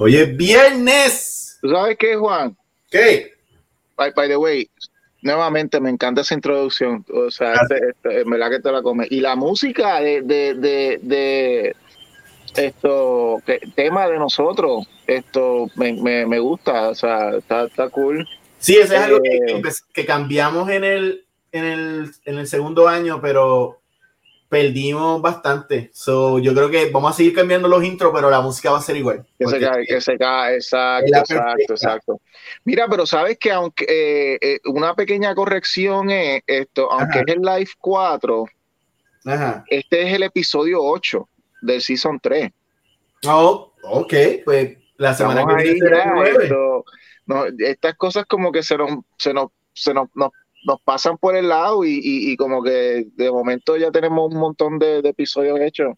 Hoy es viernes. ¿Tú sabes qué, Juan? ¿Qué? By, by the way, nuevamente me encanta esa introducción. O sea, este, este, en verdad que te la comes. Y la música de, de, de, de esto, que, tema de nosotros, esto me, me, me gusta. O sea, está, está cool. Sí, eso es algo que, Eh, que que cambiamos en el, en, el, en el segundo año, pero perdimos bastante. So, yo creo que vamos a seguir cambiando los intros, pero la música va a ser igual. Que se cae, que se cae, exacto, exacto, exacto. Mira, pero sabes que aunque eh, eh, una pequeña corrección es esto, aunque Ajá. es el live 4, Ajá. este es el episodio 8 del season 3. Oh, ok, pues la semana Estamos que viene será esto, no, estas cosas como que se nos, se nos, se nos, nos, nos pasan por el lado y, y, y como que de momento ya tenemos un montón de, de episodios hechos.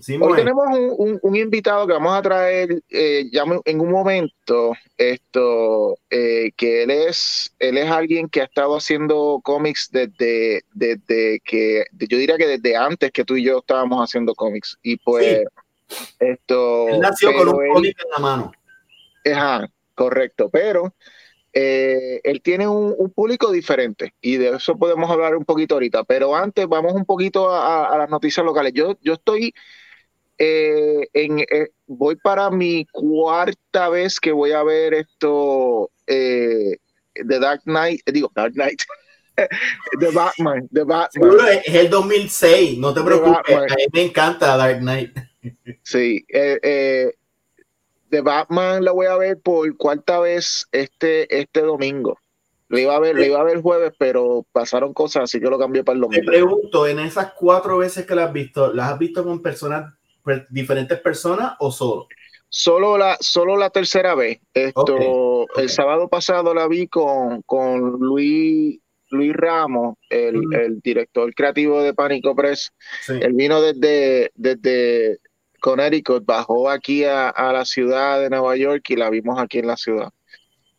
Sí, Hoy tenemos un, un- un invitado que vamos a traer eh, ya en un momento, esto, eh, que él es, él es alguien que ha estado haciendo cómics desde, desde que, yo diría que desde antes que tú y yo estábamos haciendo cómics. Y pues, esto. Él nació con un cómic en la mano. Ajá, correcto, pero eh, él tiene un, un público diferente y de eso podemos hablar un poquito ahorita, pero antes vamos un poquito a, a- a las noticias locales. Yo, yo estoy eh, en, eh, voy para mi cuarta vez que voy a ver esto eh, The Dark Knight, eh, digo Dark Knight, The Batman, The Batman. Seguro es, el 2006, no te preocupes. A mí me encanta Dark Knight. Sí, eh, eh, The Batman la voy a ver por cuarta vez este, este domingo. Lo iba a ver, lo iba a ver el jueves, pero pasaron cosas, así que lo cambié para el Te domingo. pregunto, en esas cuatro veces que las has visto, ¿las has visto con personas, per- diferentes personas o solo? Solo la, solo la tercera vez. Esto, el sábado pasado la vi con, con Luis, Luis Ramos, el, el director creativo de Pánico Press. Sí. Él vino desde, desde Connecticut, bajó aquí a, a la ciudad de Nueva York y la vimos aquí en la ciudad.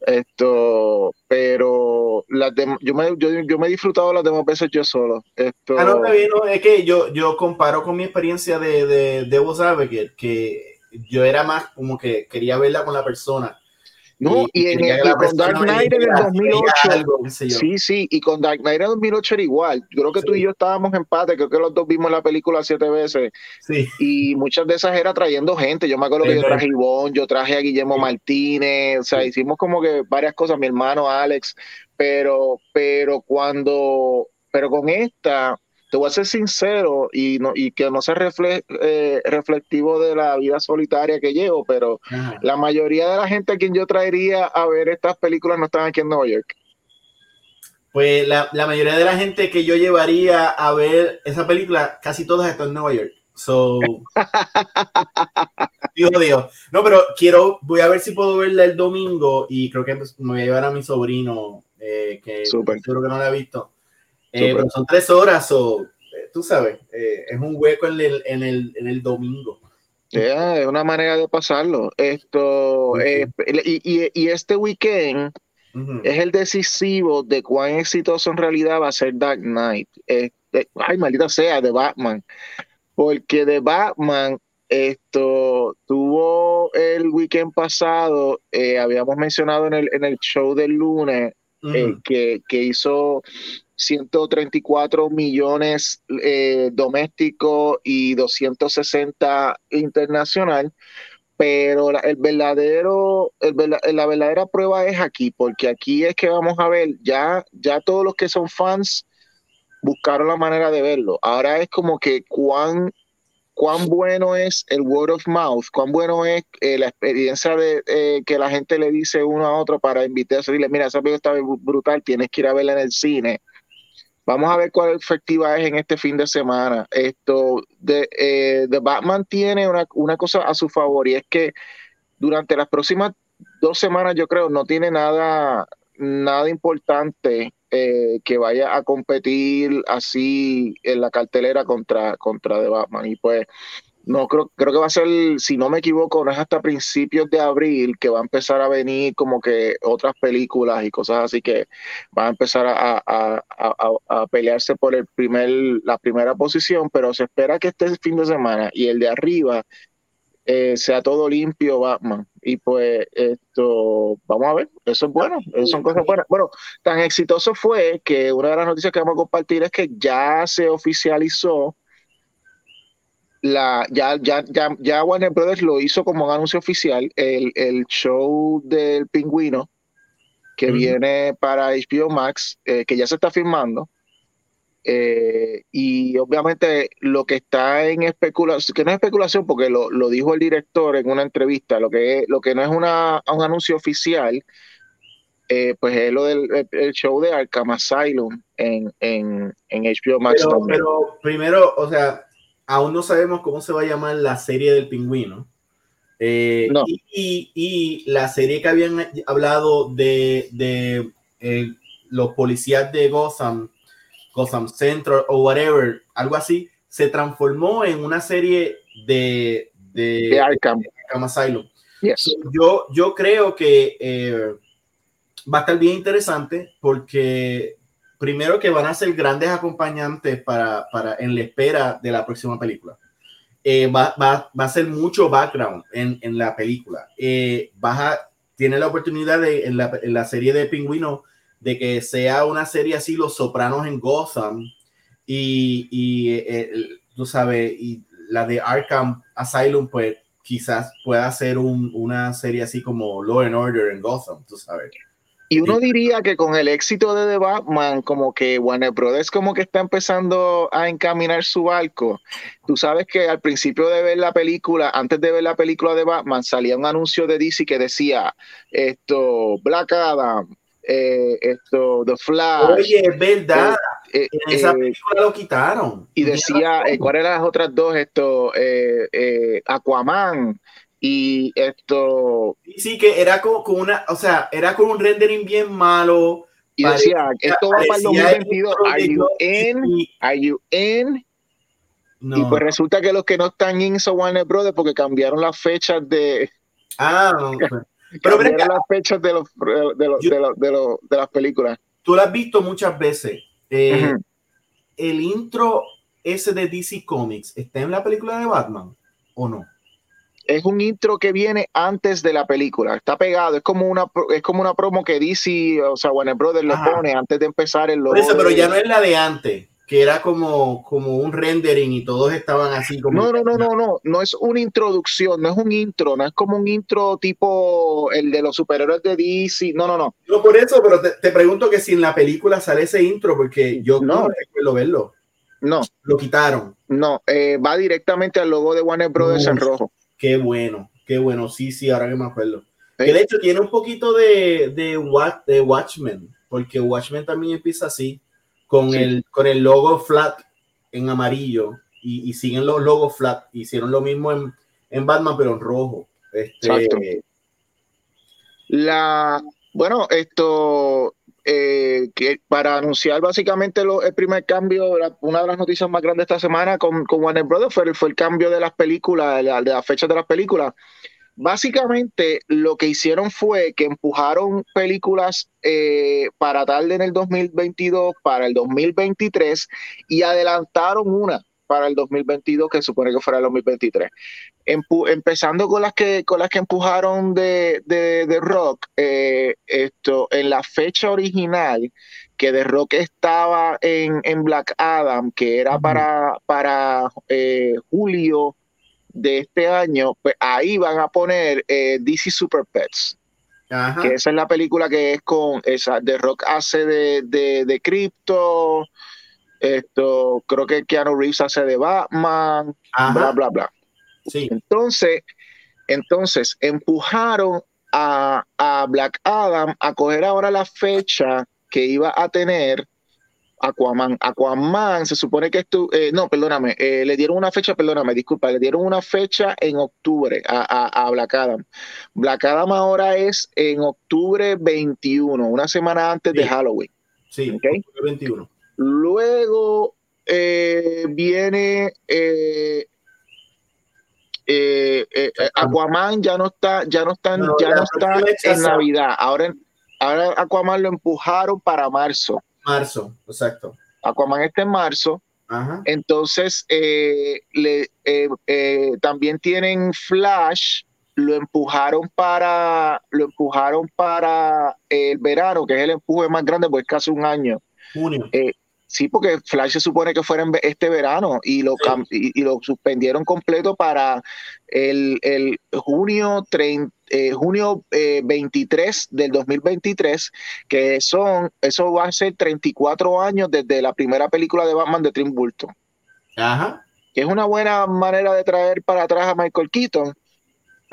Esto, pero las dem- yo, me, yo, yo me he disfrutado las demás veces yo solo. Esto, Ah, no, es que yo, yo comparo con mi experiencia de, de Devil's Advocate, que yo era más como que quería verla con la persona. No, y, en el- y con Dark Knight en el dijera, 2008. veía algo. Sí, sí, y con Dark Knight en 2008 era igual. Yo creo que tú y yo estábamos en empate, creo que los dos vimos la película siete veces Sí. y muchas de esas era trayendo gente. Yo me acuerdo que yo traje a Ivonne, yo traje a Guillermo. Martínez, o sea, hicimos como que varias cosas, mi hermano Alex, pero, pero cuando, pero con esta, te voy a ser sincero y, no, y que no sea refle- eh, reflectivo de la vida solitaria que llevo, pero la mayoría de la gente a quien yo traería a ver estas películas no están aquí en Nueva York. Pues la, la mayoría de la gente que yo llevaría a ver esa película, casi todas están en Nueva York. So, Dios Dios. No, pero quiero, voy a ver si puedo verla el domingo y creo que me voy a llevar a mi sobrino, eh, que Súper. seguro que no la ha visto. Eh, pero son tres horas, o tú sabes, eh, es un hueco en el, en el, en el domingo. Es una manera de pasarlo. Esto, eh, y, y- y este weekend es el decisivo de cuán exitoso en realidad va a ser Dark Knight. Este, ay, maldita sea, de Batman. Porque de Batman, esto tuvo el weekend pasado, eh, habíamos mencionado en el, en el show del lunes, eh, que, que hizo 134 millones eh, doméstico y 260 internacional, pero la, el verdadero, la verdadera prueba es aquí, porque aquí es que vamos a ver, ya, ya todos los que son fans buscaron la manera de verlo. Ahora es como que cuán cuán bueno es el word of mouth, cuán bueno es eh, la experiencia de eh, que la gente le dice uno a otro para invitarse y decirle, mira, esa película está br- brutal, tienes que ir a verla en el cine. Vamos a ver cuál efectiva es en este fin de semana. Esto de eh, The Batman tiene una, una cosa a su favor y es que durante las próximas dos semanas, yo creo, no tiene nada, nada importante eh, que vaya a competir así en la cartelera contra, contra The Batman. Y pues, no creo, creo que va a ser, si no me equivoco, no es hasta principios de abril que va a empezar a venir como que otras películas y cosas así que van a empezar a, a- a- a- a pelearse por el primer, la primera posición, pero se espera que este fin de semana y el de arriba eh, sea todo limpio Batman. Y pues esto, vamos a ver, eso es bueno, eso son cosas buenas. Bueno, tan exitoso fue que una de las noticias que vamos a compartir es que ya se oficializó la, ya, ya, ya, ya Warner Brothers lo hizo como un anuncio oficial, el, el show del pingüino que viene para HBO Max, eh, que ya se está filmando. Eh, y obviamente lo que está en especulación, que no es especulación porque lo, lo, dijo el director en una entrevista, lo que, lo que no es una, un anuncio oficial, eh, pues es lo del el show de Arkham Asylum en, en, en HBO Max. Pero, pero, primero, o sea, aún no sabemos cómo se va a llamar la serie del pingüino. Eh, y, y, la serie que habían hablado de, de los policías de Gotham Gotham Central o whatever, algo así, se transformó en una serie de, de, Arkham. Asylum. yo, yo creo que eh, va a estar bien interesante porque primero que van a ser grandes acompañantes para, para en la espera de la próxima película. Eh, va, va, va, a ser mucho background en, en la película. Eh, tiene la oportunidad de en la, en la serie de Pingüino de que sea una serie así, Los Sopranos en Gotham, y, y eh, tú sabes, y la de Arkham Asylum, pues quizás pueda ser un, una serie así como Law and Order en Gotham, tú sabes. Y uno diría que con el éxito de The Batman, como que Warner Brothers como que está empezando a encaminar su barco. Tú sabes que al principio de ver la película, antes de ver la película de Batman, salía un anuncio de DC que decía esto, Black Adam, eh, esto, The Flash. Oye, es verdad. Eh, en esa eh, película lo quitaron. Y decía, ¿cuáles eran las otras dos? Esto, Aquaman y esto. Sí, que era con, con, una, o sea, era con un rendering bien malo. Y decía, esto va para el 2022. Are you in? Are you in? No. Y pues resulta que los que no están in son Warner Brothers porque cambiaron las fechas de. Ah, no. Pero mira las fechas de, los, de, los, de, los, de, los, de, las películas. Tú lo has visto muchas veces. Eh, ¿El intro ese de DC Comics está en la película de Batman o no? Es un intro que viene antes de la película, está pegado, es como una es como una promo que DC, o sea, Warner Brothers le pone antes de empezar el logo. pero ya no es la de antes que era como, como un rendering y todos estaban así como... No, no, no, no, no, no es una introducción, no es un intro, no es como un intro tipo el de los superhéroes de DC, no, no, no. No por eso, pero te, pregunto que si en la película sale ese intro, porque yo no, recuerdo verlo. No. Lo quitaron. No, eh, va directamente al logo de Warner Brothers en rojo. Qué bueno, qué bueno, sí, sí, ahora que me acuerdo. Que de hecho tiene un poquito de, de, de Watchmen, porque Watchmen también empieza así con, el, con el logo flat en amarillo y, siguen los logos flat. Hicieron lo mismo en, en Batman, pero en rojo. Este, La, bueno, esto, eh, que para anunciar básicamente el primer cambio, una de las noticias más grandes esta semana con, con Warner Brothers fue, fue, el cambio de las películas, de, de las fechas de las películas. Básicamente lo que hicieron fue que empujaron películas eh, para tarde en el 2022, para el 2023 y adelantaron una para el 2022 que supone que fuera el 2023. empezando con las que con las que empujaron de, de, Rock, eh, esto en la fecha original que de Rock estaba en, en Black Adam, que era para, para eh, julio de este año, pues ahí van a poner eh, DC Super Pets. Que esa es la película que es con esa de Rock hace de, de, de Crypto. Esto, creo que Keanu Reeves hace de Batman, bla, bla, bla. Sí. Entonces, entonces empujaron a, a Black Adam a coger ahora la fecha que iba a tener Aquaman. Aquaman se supone que esto, eh, no, perdóname, eh, le dieron una fecha, perdóname, disculpa, le dieron una fecha en octubre a, Black Adam. Black Adam ahora es en octubre 21, una semana antes de Halloween. Sí, okay. 21. Luego eh, viene Aquaman ya no está, ya no está, ya no está en Navidad. Ahora, ahora Aquaman lo empujaron para marzo. Marzo, exacto. Aquaman está en marzo. Entonces, eh, le, eh, eh, también tienen Flash, lo empujaron para lo empujaron para el verano, que es el empuje más grande, pues casi un año. Junio. Sí, porque Flash se supone que fuera este verano y lo, y, lo suspendieron completo para el, junio, 30, eh, junio 23 eh, del 2023, que son, eso va a ser 34 años desde la primera película de Batman de Tim Burton. Ajá. Que es una buena manera de traer para atrás a Michael Keaton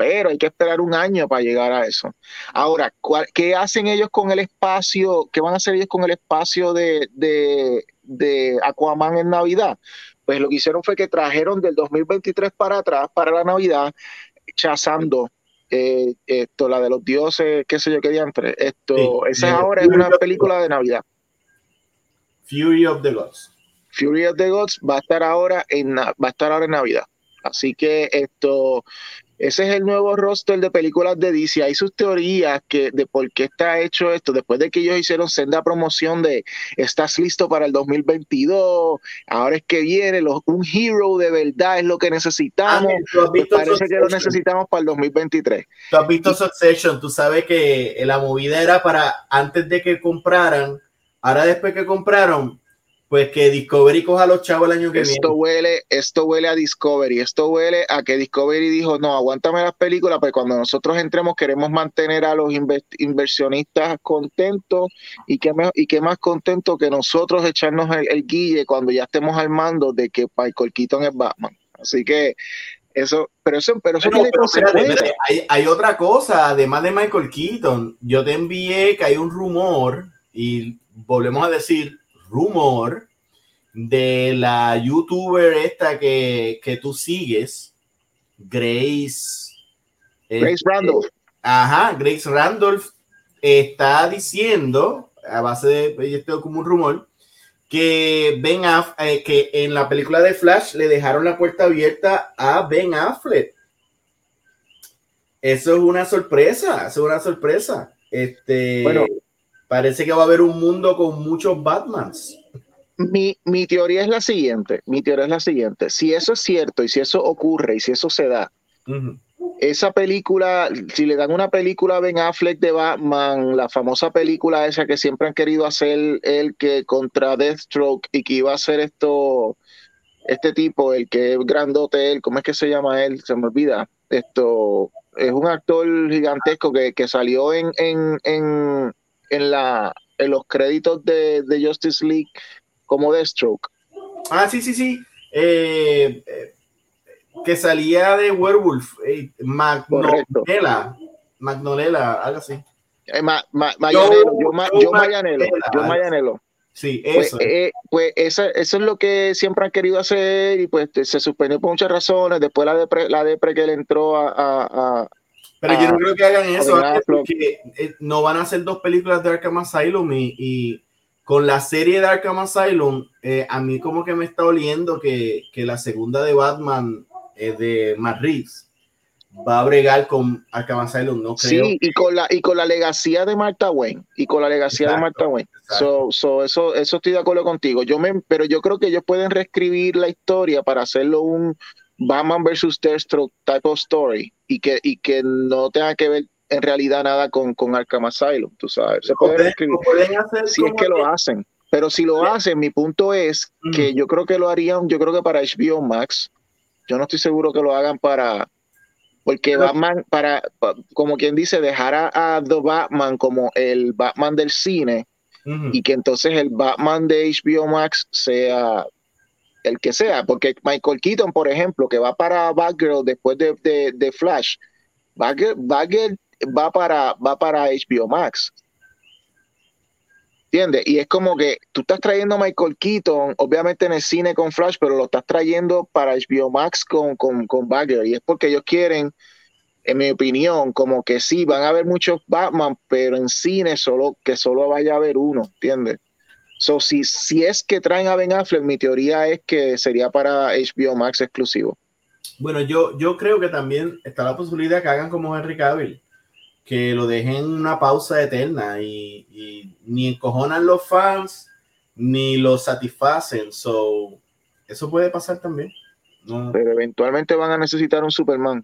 pero hay que esperar un año para llegar a eso. Ahora, ¿qué hacen ellos con el espacio? ¿Qué van a hacer ellos con el espacio de, de, Aquaman en Navidad? Pues lo que hicieron fue que trajeron del 2023 para atrás, para la Navidad, chazando eh, esto, la de los dioses, qué sé yo, qué diantre. Esto, esa ahora es una película de Navidad. Fury of the Gods. Fury of the Gods va a estar ahora en va a estar ahora en Navidad. Así que esto ese es el nuevo roster de películas de DC. Hay sus teorías que, de por qué está hecho esto. Después de que ellos hicieron senda promoción de estás listo para el 2022, ahora es que viene, un hero de verdad es lo que necesitamos. Pues parece que lo necesitamos para el 2023. Tú has visto Succession, tú sabes que la movida era para antes de que compraran, ahora después que compraron, pues que Discovery coja a los chavos el año que esto viene. Huele, esto huele a Discovery, esto huele a que Discovery dijo, no, aguántame las películas, pues cuando nosotros entremos queremos mantener a los inversionistas contentos y que, y qué más contentos que nosotros echarnos el, guille cuando ya estemos al mando de que Michael Keaton es Batman. Así que eso, pero eso, pero eso hay, hay otra cosa, además de Michael Keaton, yo te envié que hay un rumor y volvemos a decir, rumor de la youtuber esta que, tú sigues, Grace. Grace este, Randolph. Ajá, Grace Randolph está diciendo, a base de esto como un rumor, que Ben eh, que en la película de Flash le dejaron la puerta abierta a Ben Affleck. Eso es una sorpresa, eso es una sorpresa. Este, bueno, Parece que va a haber un mundo con muchos Batmans. Mi, mi, teoría es la siguiente, mi teoría es la siguiente, si eso es cierto y si eso ocurre y si eso se da, esa película, si le dan una película a Ben Affleck de Batman, la famosa película esa que siempre han querido hacer el que contra Deathstroke y que iba a ser esto, este tipo, el que es grandote, él, ¿cómo es que se llama él? Se me olvida. Esto es un actor gigantesco que, que salió en, en, en en, la, en los créditos de, de Justice League como Deathstroke. Ah, sí, sí, sí. Eh, eh, que salía de Werewolf, eh, Magnolela, Magnolela, algo así. Eh, ma, Mayanelo, yo, yo, Mayanelo, yo Mayanelo. Sí, pues, eso. Pues, pues eso, eso, es lo que siempre han querido hacer y pues se suspendió por muchas razones. Después la depre, la depre que le entró a, a, pero yo no ah, creo que hagan eso, porque eh, no van a hacer dos películas de Arkham Asylum y, con la serie de Arkham Asylum, eh, a mí como que me está oliendo que, la segunda de Batman es de Matt Reeves va a bregar con Arkham Asylum, no creo. Sí, y con la y con la legacía de Martha Wayne y con la legacía de Martha Wayne. So, so, eso eso estoy de acuerdo contigo. Yo me pero yo creo que ellos pueden reescribir la historia para hacerlo un Batman versus Deathstroke type of story y que, y que no tenga que ver en realidad nada con, con Arkham Asylum, tú sabes. Se puede escribir, si es que lo hacen. Pero si lo hacen, mi punto es que yo creo que lo harían, yo creo que para HBO Max, yo no estoy seguro que lo hagan para, porque Batman, para, como quien dice, dejar a, The Batman como el Batman del cine y que entonces el Batman de HBO Max sea el que sea, porque Michael Keaton, por ejemplo, que va para Batgirl después de, de, Flash, Batgirl, va para, va para HBO Max. ¿Entiendes? Y es como que tú estás trayendo a Michael Keaton, obviamente en el cine con Flash, pero lo estás trayendo para HBO Max con, con, con Batgirl. Y es porque ellos quieren, en mi opinión, como que sí, van a haber muchos Batman, pero en cine solo que solo vaya a haber uno, ¿entiendes? So, si, si es que traen a Ben Affleck, mi teoría es que sería para HBO Max exclusivo. Bueno, yo, yo creo que también está la posibilidad que hagan como Henry Cavill, que lo dejen una pausa eterna y, ni encojonan los fans ni los satisfacen. So, eso puede pasar también. Pero eventualmente van a necesitar un Superman.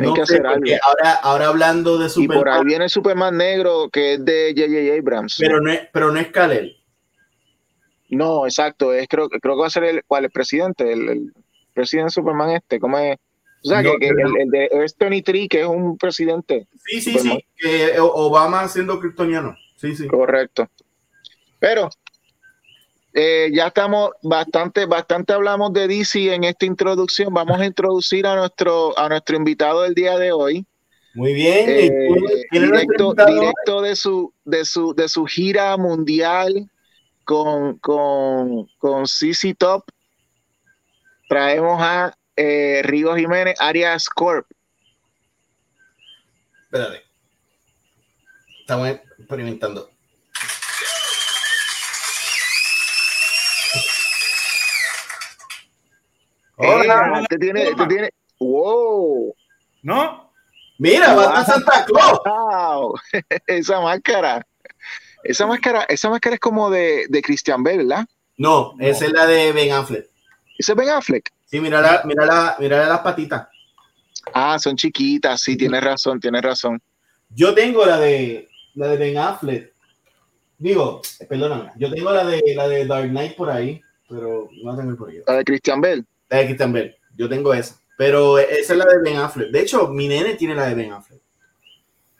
Tienen que hacer algo. Ahora, ahora hablando de Superman. Y por ahí viene Superman negro, que es de J.J. Abrams. Pero no es, pero no es Kal-El. No, exacto. Es, creo, creo que va a ser el, ¿cuál, el presidente, el, presidente Superman este, ¿cómo es? O sea, que, el, de es Tony Tree, que es un presidente. Sí, sí, sí, que Obama siendo kryptoniano. Sí, sí. Correcto. Pero eh, ya estamos bastante, bastante hablamos de DC en esta introducción. Vamos a introducir a nuestro, a nuestro invitado del día de hoy. Muy bien. Eh, directo, directo de su, de su, de su gira mundial con, con, con CC Top. Traemos a eh, Rigo Jiménez, Arias Corp. Espérate. Estamos experimentando. Hola. te tiene, te tiene. Wow. ¿No? Mira, va a Santa Claus. Wow. esa máscara. Esa máscara, esa máscara es como de, de Christian Bale, ¿verdad? No, esa es la de Ben Affleck. ¿Esa es Ben Affleck? Sí, mira, la, mira, la, mira las patitas. Ah, son chiquitas, sí, tienes razón, tienes razón. Yo tengo la de la de Ben Affleck. Digo, perdóname, yo tengo la de la de Dark Knight por ahí, pero no la tengo por ahí. La de Christian Bell. La de Christian Bell. Yo tengo esa. Pero esa es la de Ben Affleck. De hecho, mi nene tiene la de Ben Affleck.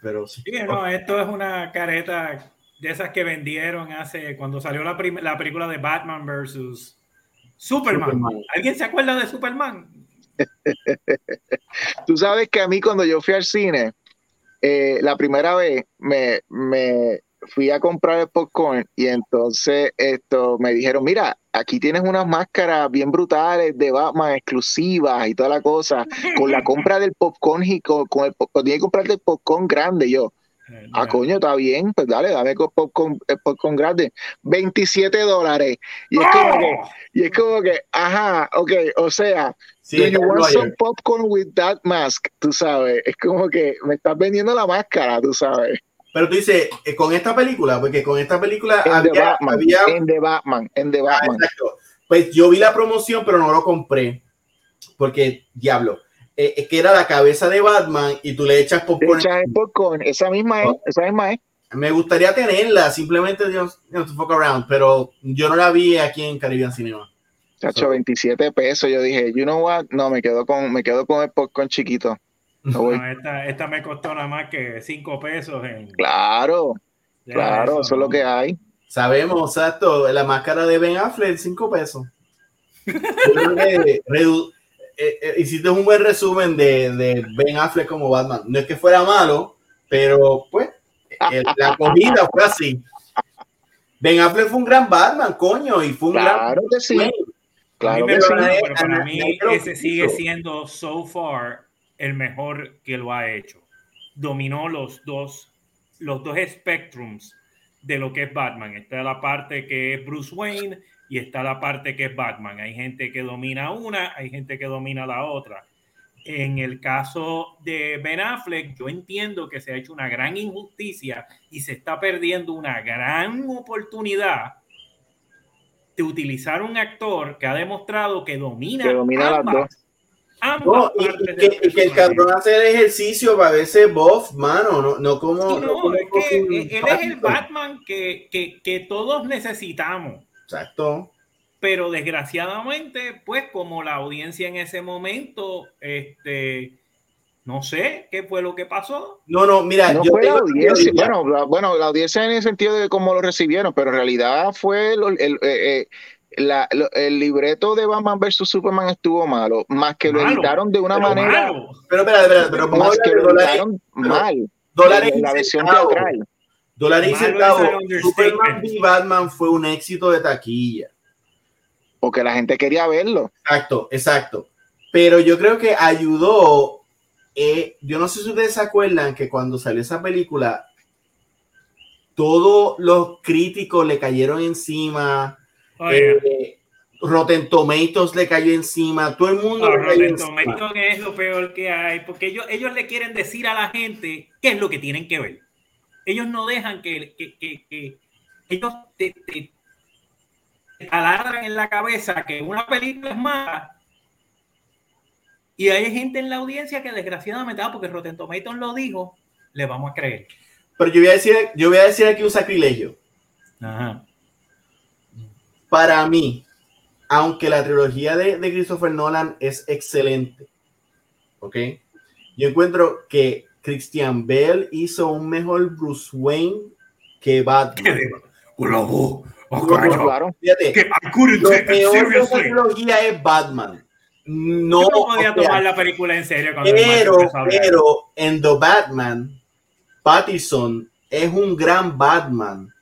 Pero sí. no, esto es una careta de esas que vendieron hace cuando salió la, la película de Batman versus Superman. ¿Alguien se acuerda de Superman? Tú sabes que a mí cuando yo fui al cine, eh, la primera vez me, me, fui a comprar el popcorn y entonces esto me dijeron, mira, aquí tienes unas máscaras bien brutales de Batman exclusivas y toda la cosa, con la compra del popcorn y con, el tienes que comprarte el popcorn grande yo. Ah, coño, está bien, pues dale, dame con popcorn, el popcorn grande. 27 dólares. Y es, como que, y es como que, ajá, ok, o sea, do you want some popcorn with that mask? Tú sabes, es como que me estás vendiendo la máscara, tú sabes. Pero tú dices, eh, con esta película, porque con esta película en había, The Batman, en The Batman, en The ah, Batman. Pues yo vi la promoción, pero no lo compré. Porque, diablo, eh, es que era la cabeza de Batman y tú le echas popcorn. Echas popcorn, esa misma es, esa misma es. Me gustaría tenerla, simplemente Dios, to fuck around, pero yo no la vi aquí en Caribbean Cinema. Chacho, 27 pesos. Yo dije, you know what? No, me quedo con, me quedo con el popcorn chiquito. No, esta, esta, me costó nada más que 5 pesos. En... Claro, claro, eso, es lo que hay. Sabemos, exacto, la máscara de Ben Affleck, 5 pesos. Eh, eh, hiciste un buen resumen de, de, Ben Affleck como Batman. No es que fuera malo, pero pues la comida fue así. Ben Affleck fue un gran Batman, coño, y fue un claro Que sí. Claro que sí. Pero para mí ese sigue siendo so far el mejor que lo ha hecho. Dominó los dos, los dos spectrums de lo que es Batman. Está la parte que es Bruce Wayne y está la parte que es Batman. Hay gente que domina una, hay gente que domina la otra. En el caso de Ben Affleck, yo entiendo que se ha hecho una gran injusticia y se está perdiendo una gran oportunidad de utilizar un actor que ha demostrado que domina, que domina las dos y, que, el cabrón hace el ejercicio para verse buff, mano, no, no como. no, es que él es el Batman que, que, que, todos necesitamos. Exacto. Pero desgraciadamente, pues, como la audiencia en ese momento, este. No sé qué fue lo que pasó. No, no, mira, no fue la audiencia. Bueno, la, bueno, la audiencia en el sentido de cómo lo recibieron, pero en realidad fue el, el, eh, eh, el libreto de Batman vs Superman estuvo malo, más que lo editaron de una manera. Pero espera, espera, pero más que lo editaron mal. Dólares la versión teatral. Dólares y centavos. Superman y Batman fue un éxito de taquilla. Porque la gente quería verlo. Exacto, exacto. Pero yo creo que ayudó. Eh, yo no sé si ustedes se acuerdan que cuando salió esa película, todos los críticos le cayeron encima eh, Rotten Tomatoes le cayó encima, todo el mundo no, Rotten Tomatoes es lo peor que hay, porque ellos, ellos le quieren decir a la gente qué es lo que tienen que ver. Ellos no dejan que, que, que, ellos te, taladran en la cabeza que una película es mala. Y hay gente en la audiencia que desgraciadamente, ah, porque Rotten Tomatoes lo dijo, le vamos a creer. Pero yo voy a decir, yo voy a decir aquí un sacrilegio. Para mí, aunque la trilogía de, de, Christopher Nolan es excelente, ¿ok? Yo encuentro que Christian Bale hizo un mejor Bruce Wayne que Batman. Oh, claro. Fíjate, lo peor de la trilogía es Batman. No, no podía tomar la película en serio. Pero, pero en The Batman, Pattinson es un gran Batman,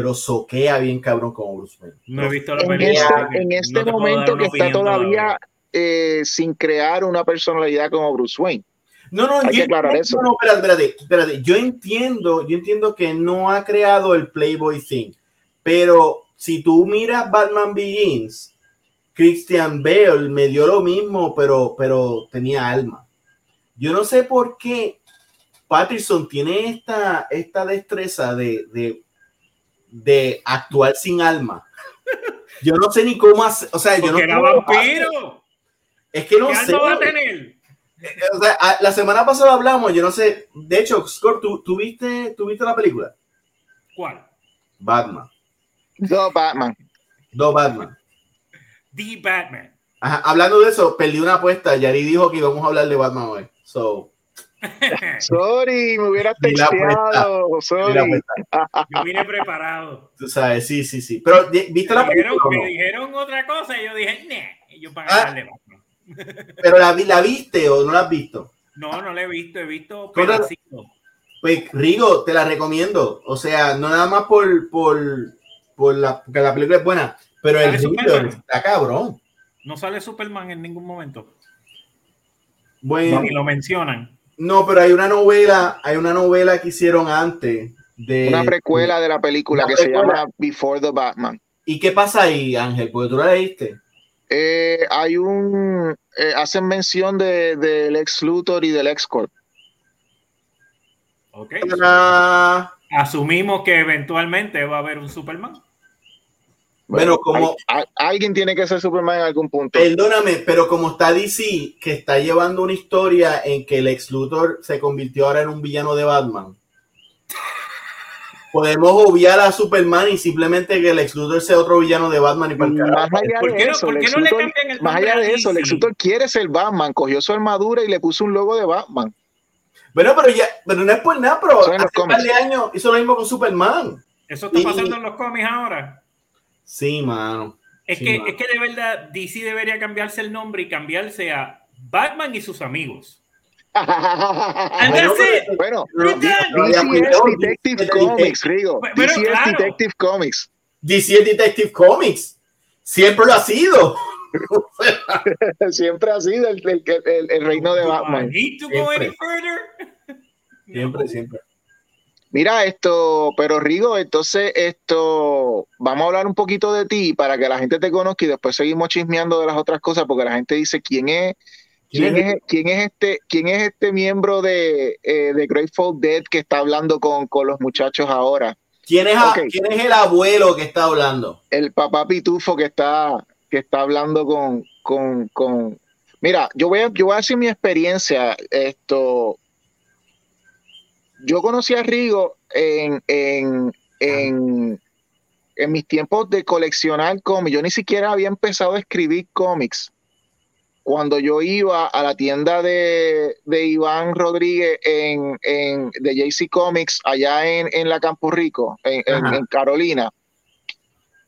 pero soquea bien cabrón como Bruce Wayne. No he visto la película. En este, momento que está todavía, eh, sin crear una personalidad como Bruce Wayne. No, no, yo, eso. no, espérate, espérate, Yo entiendo, yo entiendo que no ha creado el Playboy thing, pero si tú miras Batman Begins, Christian Bale me dio lo mismo, pero, pero tenía alma. Yo no sé por qué Patterson tiene esta, esta destreza de, de, de actuar sin alma. Yo no sé ni cómo hacer, o sea, yo no era vampiro. Es que no sé. Va a tener? O sea, la semana pasada hablamos, yo no sé. De hecho, Scott, ¿tú, ¿tú, viste, ¿tú viste la película? ¿Cuál? Batman. Dos Batman. Dos Batman. The Batman. Ajá, hablando de eso, perdí una apuesta. Yari dijo que íbamos a hablar de Batman hoy. So. Sorry, me hubiera texteado. Sorry. Yo vine preparado. Tú sabes, sí, sí, sí. Pero, ¿viste la película? Me dijeron otra cosa y yo dije, ne. Y yo para ah, Batman. Pero la, la viste o no la has visto? No, no la he visto, he visto Pues Rigo, te la recomiendo. O sea, no nada más por, por, por la, porque la película es buena, pero el libro está cabrón. No sale Superman en ningún momento. Bueno, Ni lo mencionan. No, pero hay una novela, hay una novela que hicieron antes de una precuela de la película que se llama Before the Batman. ¿Y qué pasa ahí, Ángel? Porque tú la leíste. Eh, hay un, eh, hacen mención del de, ex Luthor y del ex Corp. Ok. Asumimos que eventualmente va a haber un Superman. Bueno, como alguien tiene que ser Superman en algún punto. Perdóname, pero como está DC, que está llevando una historia en que el ex Luthor se convirtió ahora en un villano de Batman podemos obviar a Superman y simplemente que el Lex Luthor sea otro villano de Batman y para el Más allá ¿Por qué de eso, no, le cambian el Más allá de eso, Lex Luthor quiere ser Batman, cogió su armadura y le puso un logo de Batman. Bueno, pero ya, pero no es por nada, pero hace un par de años hizo lo mismo con Superman. Eso está pasando en los cómics ahora. Sí, mano. Es, que, es que de verdad DC debería cambiarse el nombre y cambiarse a Batman y sus amigos. bueno, DC es Detective Comics, Rigo. DC es Detective Comics. DC es Detective Comics. Siempre lo ha sido. siempre ha sido el, el, el, reino de Batman. Siempre. siempre, siempre. Mira esto, pero Rigo, entonces esto, vamos a hablar un poquito de ti para que la gente te conozca y después seguimos chismeando de las otras cosas porque la gente dice quién es ¿Quién, es, ¿Quién, es, este, ¿Quién es este miembro de, eh, de Grateful Dead que está hablando con, con los muchachos ahora? ¿Quién es, ¿Quién es el abuelo que está hablando? El papá pitufo que está, que está hablando con, con, con... Mira, yo voy, a, yo voy a decir mi experiencia. Esto, yo conocí a Rigo en, en, en, en mis tiempos de coleccionar cómics. Yo ni siquiera había empezado a escribir cómics cuando yo iba a la tienda de, Iván Rodríguez en, de JC Comics allá en, la Campo Rico, en, Carolina,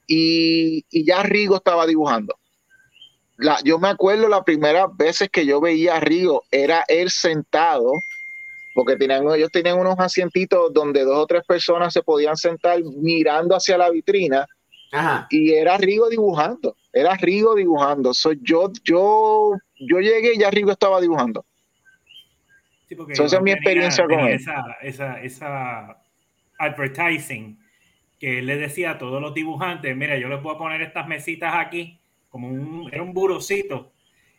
y, ya Rigo estaba dibujando. La, yo me acuerdo las primeras veces que yo veía a Rigo, era él sentado, porque tenían, ellos tenían unos asientitos donde dos o tres personas se podían sentar mirando hacia la vitrina, y era Rigo dibujando era Rigo dibujando. So, yo, yo, yo llegué y ya Rigo estaba dibujando. Sí, esa es mi experiencia con él. Esa, esa, advertising que le decía a todos los dibujantes, mira, yo les voy a poner estas mesitas aquí, como un, era un burocito,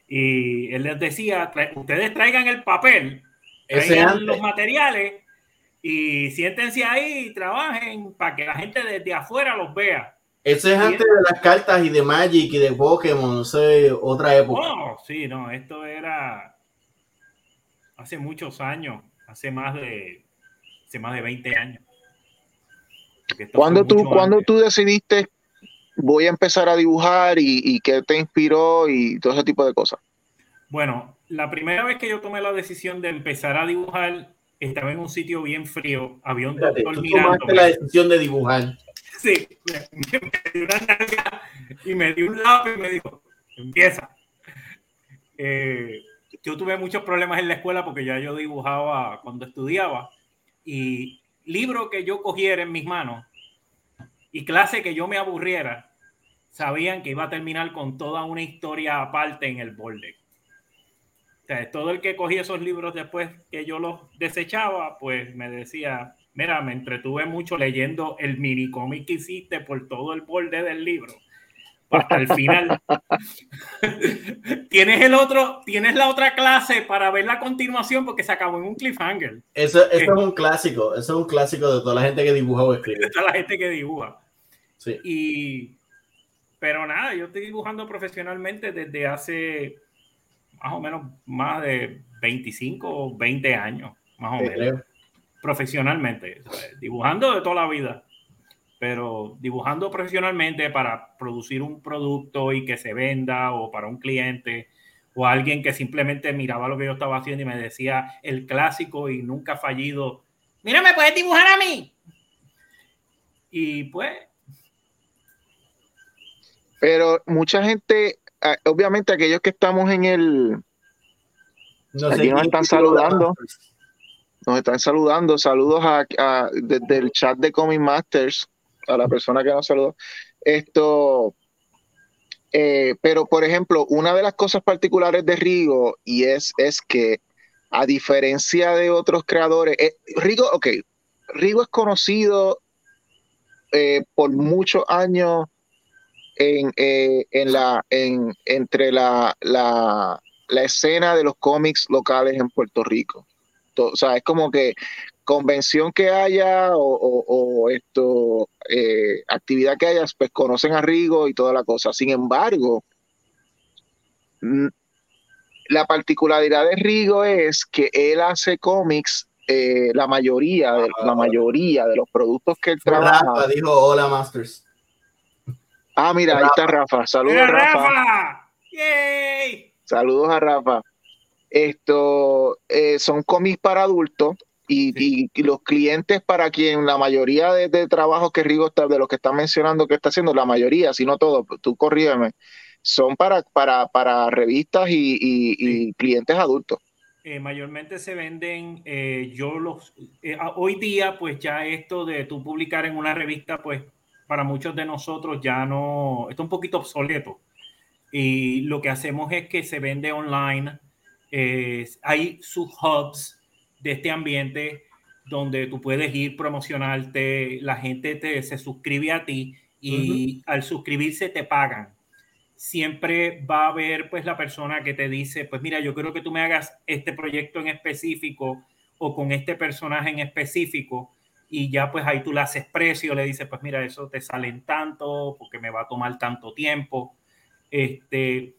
y él les decía, ustedes traigan el papel, traigan los materiales, y siéntense ahí y trabajen para que la gente desde afuera los vea Eso es antes de las cartas y de Magic y de Pokémon, no sé, otra época. Oh, sí, no, esto era hace muchos años, hace más de, hace más de 20 años. ¿Cuándo tú, cuando tú decidiste voy a empezar a dibujar y, y qué te inspiró y todo ese tipo de cosas? Bueno, la primera vez que yo tomé la decisión de empezar a dibujar, estaba en un sitio bien frío, había un doctor mirando. Tomaste la decisión de dibujar. Sí, me, dio una y me dio un lápiz y me dijo, empieza. Eh, yo tuve muchos problemas en la escuela porque ya yo dibujaba cuando estudiaba y libro que yo cogiera en mis manos y clase que yo me aburriera, sabían que iba a terminar con toda una historia aparte en el borde. O sea, todo el que cogía esos libros después que yo los desechaba, pues me decía, mira, me entretuve mucho leyendo el mini cómic que hiciste por todo el borde del libro hasta el final. tienes el otro, tienes la otra clase para ver la continuación porque se acabó en un cliffhanger. Eso, eso es un clásico, eso es un clásico de toda la gente que dibuja o escribe. De toda la gente que dibuja. Sí. Y, pero nada, yo estoy dibujando profesionalmente desde hace más o menos más de 25 o 20 años, más o menos. Profesionalmente, dibujando de toda la vida pero dibujando profesionalmente para producir un producto y que se venda o para un cliente o alguien que simplemente miraba lo que yo estaba haciendo y me decía el clásico y nunca fallido, mira, ¿me puedes dibujar a mí? Y pues... Pero mucha gente, obviamente aquellos que estamos en el... No aquí nos están saludando. Nos están saludando. Saludos a, desde el chat de Comic Masters a la persona que nos saludó. Esto, eh, pero por ejemplo, una de las cosas particulares de Rigo y es, es que a diferencia de otros creadores, eh, Rigo, ok, Rigo es conocido eh, por muchos años en, en la, en, entre la, la, la escena de los cómics locales en Puerto Rico. O sea, es como que convención que haya o, esto eh, actividad que haya, pues conocen a Rigo y toda la cosa. Sin embargo, la particularidad de Rigo es que él hace cómics, eh, la mayoría, de, la mayoría de los productos que él trabaja. Rafa dijo hola Masters. Ah, mira, ahí está Rafa. Saludos Rafa. Saludos a Rafa. Esto eh, son cómics para adultos y, los clientes para quien la mayoría de, trabajos que Rigo está, de los que está mencionando que está haciendo, la mayoría, si no todo, tú corrígeme, son para, para, para revistas y, clientes adultos. Eh, mayormente se venden, eh, yo los, eh, hoy día pues ya esto de tú publicar en una revista pues para muchos de nosotros ya no, está un poquito obsoleto. Y lo que hacemos es que se vende online, hay sus hubs de este ambiente donde tú puedes ir promocionarte, la gente te, se suscribe a ti y al suscribirse te pagan. Siempre va a haber pues la persona que te dice, pues mira, yo quiero que tú me hagas este proyecto en específico o con este personaje en específico y ya pues ahí tú le haces precio, le dices, pues mira, eso te sale en tanto porque me va a tomar tanto tiempo. Este,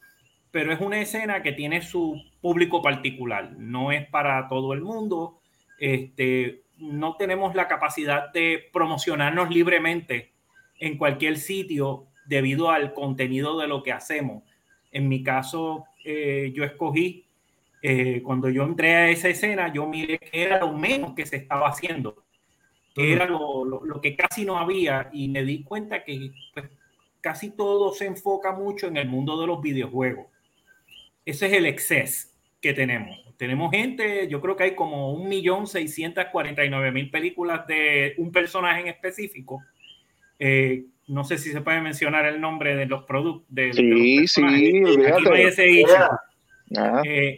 pero es una escena que tiene su público particular, no es para todo el mundo. Este, no tenemos la capacidad de promocionarnos libremente en cualquier sitio debido al contenido de lo que hacemos. En mi caso, eh, yo escogí, eh, cuando yo entré a esa escena, yo miré que era lo menos que se estaba haciendo, que era lo, lo, que casi no había y me di cuenta que pues, casi todo se enfoca mucho en el mundo de los videojuegos ese es el exceso que tenemos. Tenemos gente, yo creo que hay como 1.649.000 películas de un personaje en específico. Eh, no sé si se puede mencionar el nombre de los productos. De, sí, sí, Aquí no hay,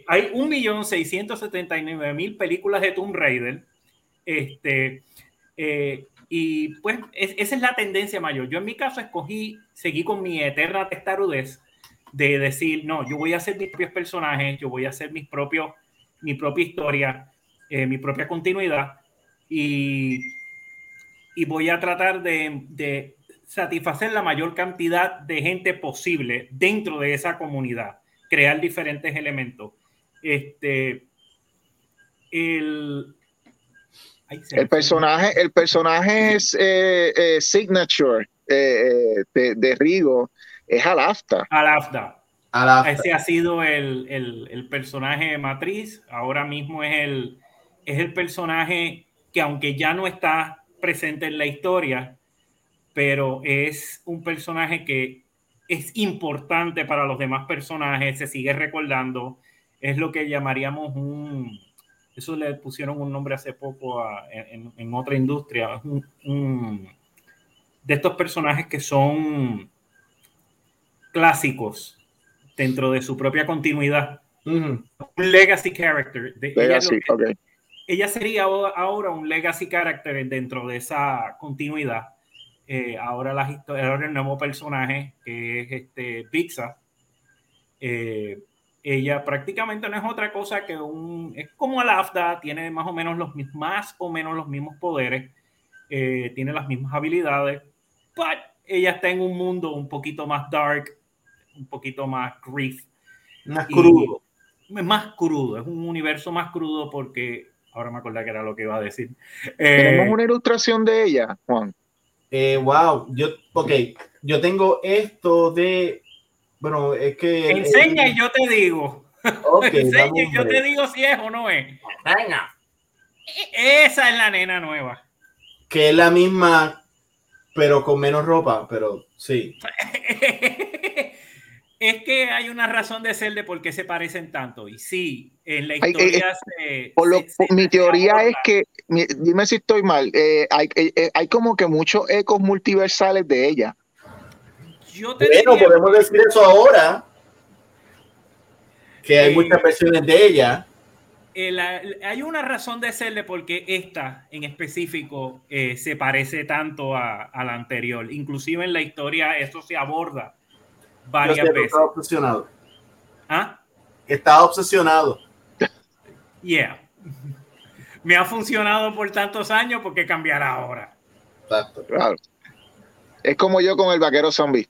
hay 1.679.000 películas de Tomb Raider. Este, eh, y pues esa es la tendencia mayor. Yo en mi caso escogí, seguí con mi eterna testarudez de decir, no, yo voy a hacer mis propios personajes, yo voy a hacer mis propios, mi propia historia, eh, mi propia continuidad y, y voy a tratar de, de, satisfacer la mayor cantidad de gente posible dentro de esa comunidad, crear diferentes elementos. Este, el, el personaje, el personaje es eh, eh, signature eh, de, Rigo, es Alafta. Alafta. Ese ha sido el, el, personaje matriz. Ahora mismo es el, es el personaje que aunque ya no está presente en la historia, pero es un personaje que es importante para los demás personajes, se sigue recordando, es lo que llamaríamos un, eso le pusieron un nombre hace poco en, otra industria, un, de estos personajes que son clásicos dentro de su propia continuidad. Un legacy character. ella, sería ahora un legacy character dentro de esa continuidad. Eh, ahora, la ahora el nuevo personaje que es este Pizza. Eh, ella prácticamente no es otra cosa que un, es como el AFDA, tiene más o menos los más o menos los mismos poderes, eh, tiene las mismas habilidades, pero ella está en un mundo un poquito más dark, un poquito más grief. Más crudo. Más crudo, es un universo más crudo porque, ahora me acuerdo que era lo que iba a decir. Tenemos eh, una ilustración de ella, Juan. Eh, wow, yo, ok, yo tengo esto de bueno, es que. Enseña y yo te digo. Enseña y yo te digo si es o no es. Venga. Esa es la nena nueva. Que es la misma, pero con menos ropa, pero sí. es que hay una razón de ser de por qué se parecen tanto. Y sí, en la historia se, Mi teoría es que, dime si estoy mal, eh, hay, eh, hay como que muchos ecos multiversales de ella bueno, podemos decir eso ahora, que hay muchas versiones de ella. hay una razón de serle porque esta en específico eh, se parece tanto a, la anterior. Inclusive en la historia eso se aborda varias veces. Estaba obsesionado. ¿Ah? Estaba obsesionado. Yeah. Me ha funcionado por tantos años porque cambiará ahora. Exacto. Claro. Es como yo con el vaquero zombie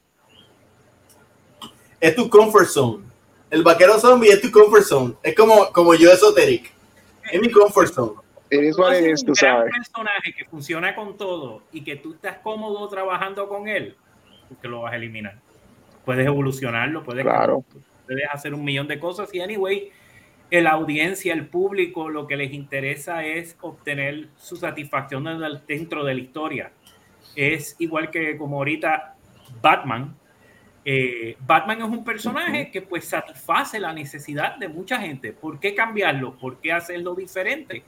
es tu comfort zone. El vaquero zombie es tu comfort zone. Es como, como yo esoteric. Es mi comfort zone. Es un personaje que funciona con todo y que tú estás cómodo trabajando con él, porque lo vas a eliminar. Puedes evolucionarlo, puedes, claro. puedes hacer un millón de cosas y anyway, la audiencia, el público, lo que les interesa es obtener su satisfacción dentro de la historia. Es igual que como ahorita Batman, eh, Batman es un personaje que pues satisface la necesidad de mucha gente. ¿Por qué cambiarlo? ¿Por qué hacerlo diferente?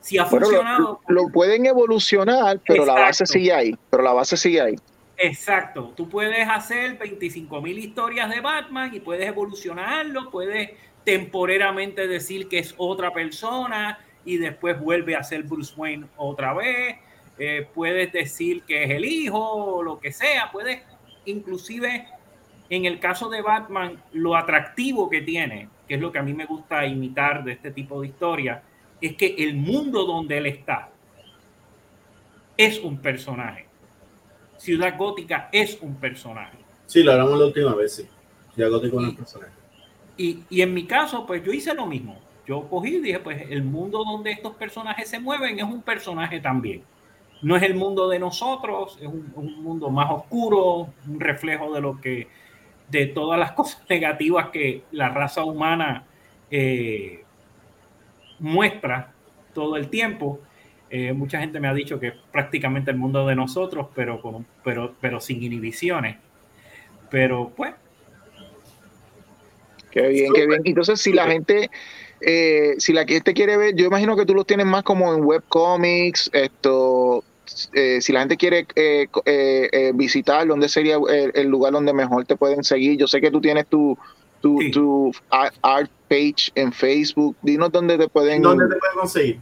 Si ha funcionado. Lo, pueden evolucionar, pero la base sigue ahí. Pero la base sigue ahí. Exacto. Tú puedes hacer 25 mil historias de Batman y puedes evolucionarlo, puedes temporeramente decir que es otra persona y después vuelve a ser Bruce Wayne otra vez. Eh, puedes decir que es el hijo o lo que sea. Puedes inclusive en el caso de Batman, lo atractivo que tiene, que es lo que a mí me gusta imitar de este tipo de historia, es que el mundo donde él está es un personaje. Ciudad Gótica es un personaje. Sí, lo hablamos la última vez, sí. Ciudad Gótica es un personaje. Y, y en mi caso, pues yo hice lo mismo. Yo cogí y dije, pues el mundo donde estos personajes se mueven es un personaje también. No es el mundo de nosotros, es un, un mundo más oscuro, un reflejo de lo que de todas las cosas negativas que la raza humana eh, muestra todo el tiempo. Eh, mucha gente me ha dicho que es prácticamente el mundo de nosotros, pero, pero, pero sin inhibiciones. Pero pues. Qué bien, qué bien. Entonces, si la gente, eh, si la gente quiere ver, yo imagino que tú los tienes más como en webcomics, esto, eh, si la gente quiere eh, eh, visitar, ¿dónde sería el, lugar donde mejor te pueden seguir? Yo sé que tú tienes tu, tu, art page en Facebook. Dinos dónde te pueden... ¿Dónde te pueden conseguir?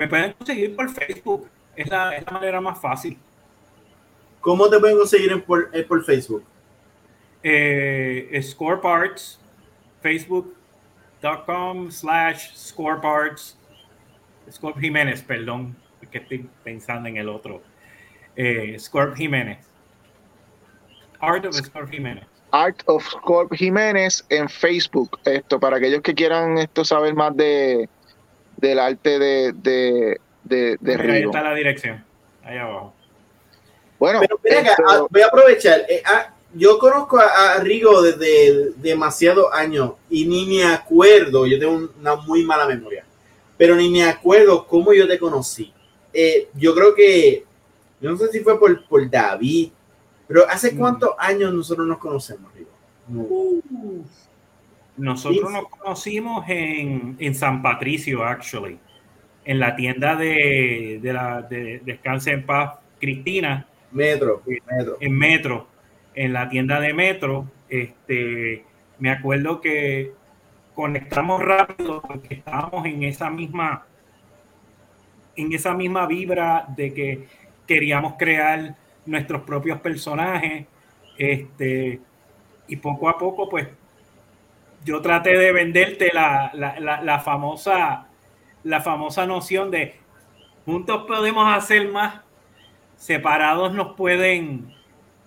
me pueden conseguir por Facebook. Es la, manera más fácil. ¿Cómo te pueden conseguir por, por Facebook? Score Parts, facebook.com slash Score Parts, Score Jiménez, perdón que estoy pensando en el otro. eh, Scorp Jiménez. Art of Scorp Jiménez. Art of Scorp Jiménez en Facebook. Esto, para aquellos que quieran esto saber más de del arte de, de, de, Ahí está la dirección, ahí abajo. Bueno, ah, voy a aprovechar. Eh, ah, yo conozco a, Rigo desde demasiados años y ni me acuerdo, yo tengo una muy mala memoria, pero ni me acuerdo cómo yo te conocí. Eh, yo creo que, yo no sé si fue por, por David, pero ¿hace mm. cuántos años nosotros nos conocemos, Rigo? Uh, nosotros nos conocimos en, en, San Patricio, actually, en la tienda de, de la de Descanse en Paz, Cristina. Metro, metro. En Metro en la tienda de Metro, este, me acuerdo que conectamos rápido porque estábamos en esa misma en esa misma vibra de que queríamos crear nuestros propios personajes este y poco a poco pues yo traté de venderte la, la famosa la famosa noción de juntos podemos hacer más separados nos pueden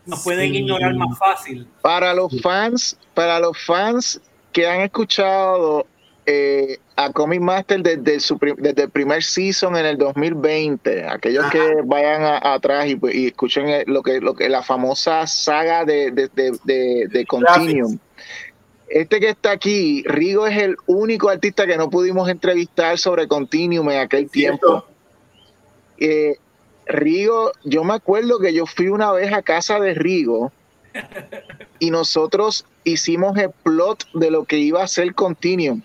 nos pueden ignorar más fácil. Para los fans, para los fans que han escuchado eh, a Comic Master desde, desde el primer season en el 2020, aquellos que vayan atrás y, escuchen lo que, lo que la famosa saga de, de, Continuum. Este que está aquí, Rigo es el único artista que no pudimos entrevistar sobre Continuum en aquel tiempo. Eh, Rigo, yo me acuerdo que yo fui una vez a casa de Rigo y nosotros hicimos el plot de lo que iba a ser Continuum.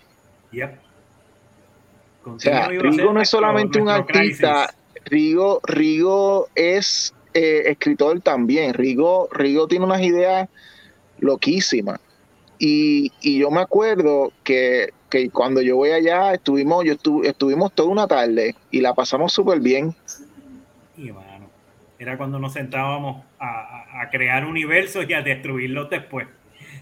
O sea, Rigo no es solamente un artista, Rigo, Rigo es eh, escritor también. Rigo, Rigo tiene unas ideas loquísimas. Y, yo me acuerdo que, cuando yo voy allá, estuvimos, yo estuvimos toda una tarde y la pasamos súper bien. Y bueno, era cuando nos sentábamos a, crear universos y a destruirlos después.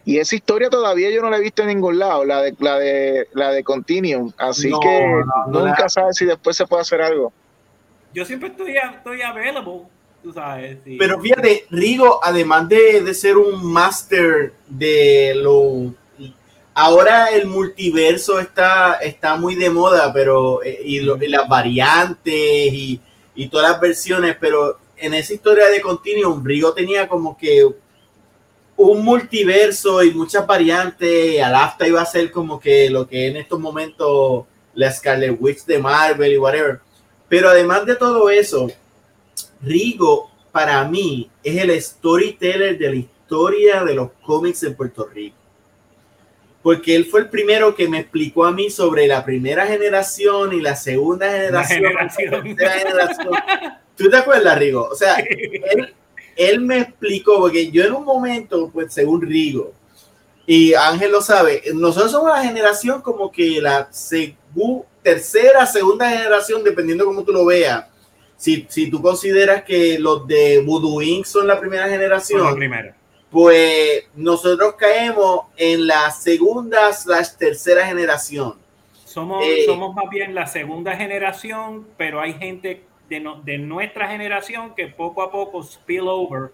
Y esa historia todavía yo no la he visto en ningún lado, la de la de la de Continuum, así que nunca sabes si después se puede hacer algo. Yo siempre estoy, estoy available, tú sabes. Pero fíjate, Rigo, además de, ser un máster de lo ahora el multiverso está, está muy de moda, pero eh, y, y las variantes y y todas las versiones, pero en esa historia de Continuum, Rigo tenía como que un multiverso y muchas variantes. Alafta iba a ser como que lo que en estos momentos la Scarlet Witch de Marvel y whatever. Pero además de todo eso, Rigo para mí es el storyteller de la historia de los cómics en Puerto Rico. Porque él fue el primero que me explicó a mí sobre la primera generación y la segunda generación. ¿Tú te acuerdas, Rigo? O sea, él, me explicó, porque yo en un momento, pues según Rigo, y Ángel lo sabe, nosotros somos la generación como que la tercera, segunda generación, dependiendo cómo tú lo veas. Si, si tú consideras que los de Voodoo Inc. son la primera generación, la primera pues nosotros caemos en la segunda slash tercera generación. Somos, eh, somos más bien la segunda generación, pero hay gente de, de, nuestra generación que poco a poco spill over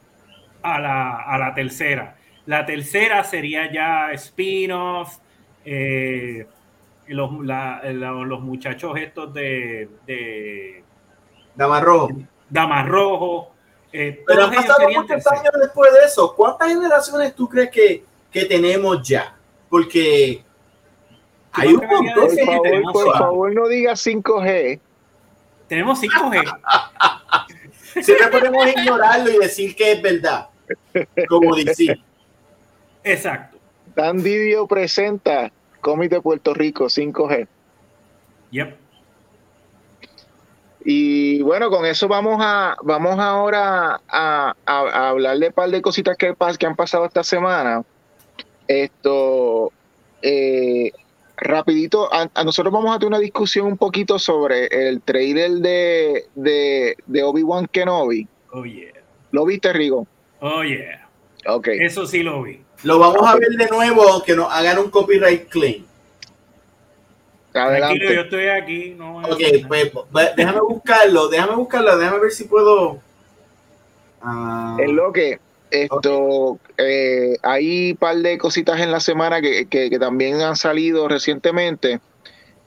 a la, a la tercera. La tercera sería ya spin-off, eh, los, los, muchachos estos de, de Damas Rojo. Damas Rojo eh, Pero han pasado muchos años después de eso. ¿Cuántas generaciones tú crees que, que tenemos ya? Porque hay un montón. Por favor, por favor, no digas 5G. Tenemos 5G. Siempre podemos ignorarlo y decir que es verdad. Como dice. Exacto. Dan Didio presenta Cómic de Puerto Rico 5G. Yep. Y bueno, con eso vamos a vamos ahora a, a, hablar de un par de cositas que, que han pasado esta semana. Esto, eh, rapidito, a, nosotros vamos a tener una discusión un poquito sobre el trailer de, de, de Obi-Wan Kenobi. Oh, yeah. ¿Lo viste, Rigo? Oh, yeah. Ok. Eso sí lo vi. Lo vamos a ver de nuevo, que nos hagan un copyright claim. Adelante. yo estoy aquí. ok, pues déjame buscarlo, déjame buscarlo, déjame ver si puedo. Ah. Es lo que esto eh, hay un par de cositas en la semana que, que también han salido recientemente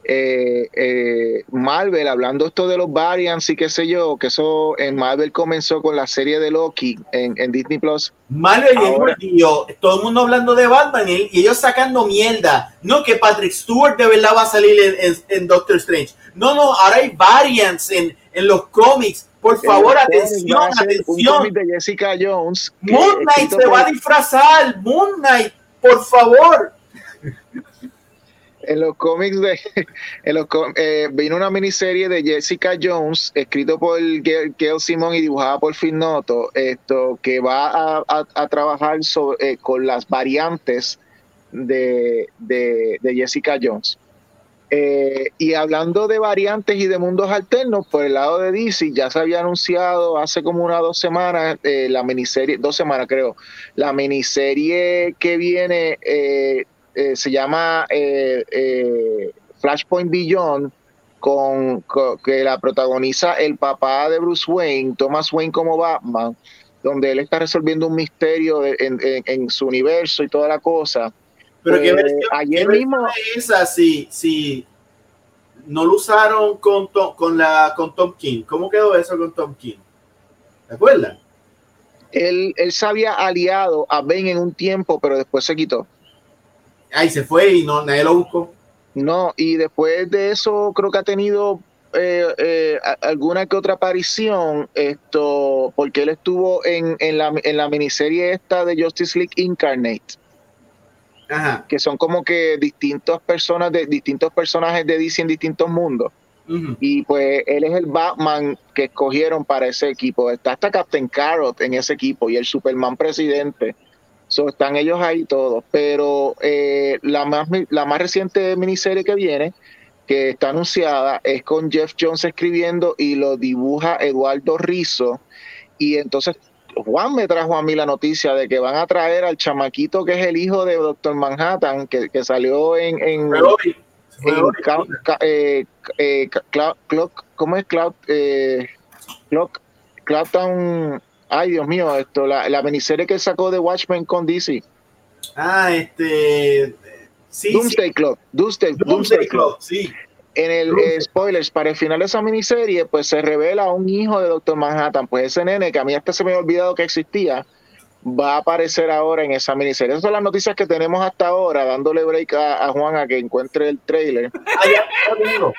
eh, eh, Marvel, hablando esto de los variants y qué sé yo, que eso en Marvel comenzó con la serie de Loki en, Disney Plus. Marvel y todo el mundo hablando de Batman y, ellos sacando mierda. No que Patrick Stewart de verdad va a salir en, Doctor Strange. No, no, ahora hay variants en, los cómics. Por favor, atención, atención. de Jessica Jones. Moon Knight se va a disfrazar. Moon Knight, por favor en los cómics de en los, eh, vino una miniserie de Jessica Jones escrito por Gail, Simon y dibujada por Phil Noto esto que va a, trabajar eh, con las variantes de, Jessica Jones eh, y hablando de variantes y de mundos alternos por el lado de DC ya se había anunciado hace como unas dos semanas la miniserie dos semanas creo la miniserie que viene eh, se llama eh, eh, Flashpoint Beyond, con, que la protagoniza el papá de Bruce Wayne, Thomas Wayne como Batman, donde él está resolviendo un misterio en, su universo y toda la cosa. Pero que pues, ayer mismo es así, si no lo usaron con Tom, con la con Tom King. ¿Cómo quedó eso con Tom King? ¿Te acuerdas? Él, él se había aliado a Ben en un tiempo, pero después se quitó ahí se fue y no, nadie lo buscó. No, y después de eso creo que ha tenido eh, eh, alguna que otra aparición, esto, porque él estuvo en, en, la, en la miniserie esta de Justice League Incarnate. Ajá. que son como que distintas personas de distintos personajes de DC en distintos mundos. Y pues él es el Batman que escogieron para ese equipo. Está hasta Captain Carrot en ese equipo y el Superman presidente están ellos ahí todos. Pero eh, la, más, la más reciente miniserie que viene, que está anunciada, es con Jeff Jones escribiendo y lo dibuja Eduardo Rizzo. Y entonces Juan me trajo a mí la noticia de que van a traer al chamaquito que es el hijo de Doctor Manhattan, que, salió en... en, eh, eh, ¿Cómo es Cloud? Eh, Clock, Cloudtown Ay, Dios mío, esto, la, la miniserie que sacó de Watchmen con DC. Ah, este. Sí, Doomsday Club. Doomsday, Doomsday, Club, sí. En el eh, spoilers, para el final de esa miniserie, pues se revela un hijo de Doctor Manhattan. Pues ese nene, que a mí hasta se me había olvidado que existía, va a aparecer ahora en esa miniserie. Esas son las noticias que tenemos hasta ahora, dándole break a, Juan a que encuentre el trailer. Ah, ya, lo tengo.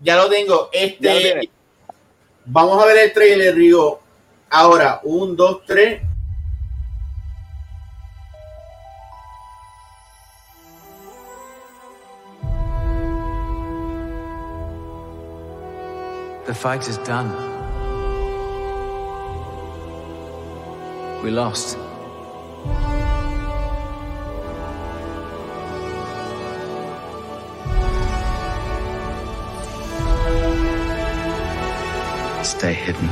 Ya lo tengo. Este, vamos a ver el trailer, Rigo. Ahora, un, dos, tres. The fight is done. We lost. Stay hidden.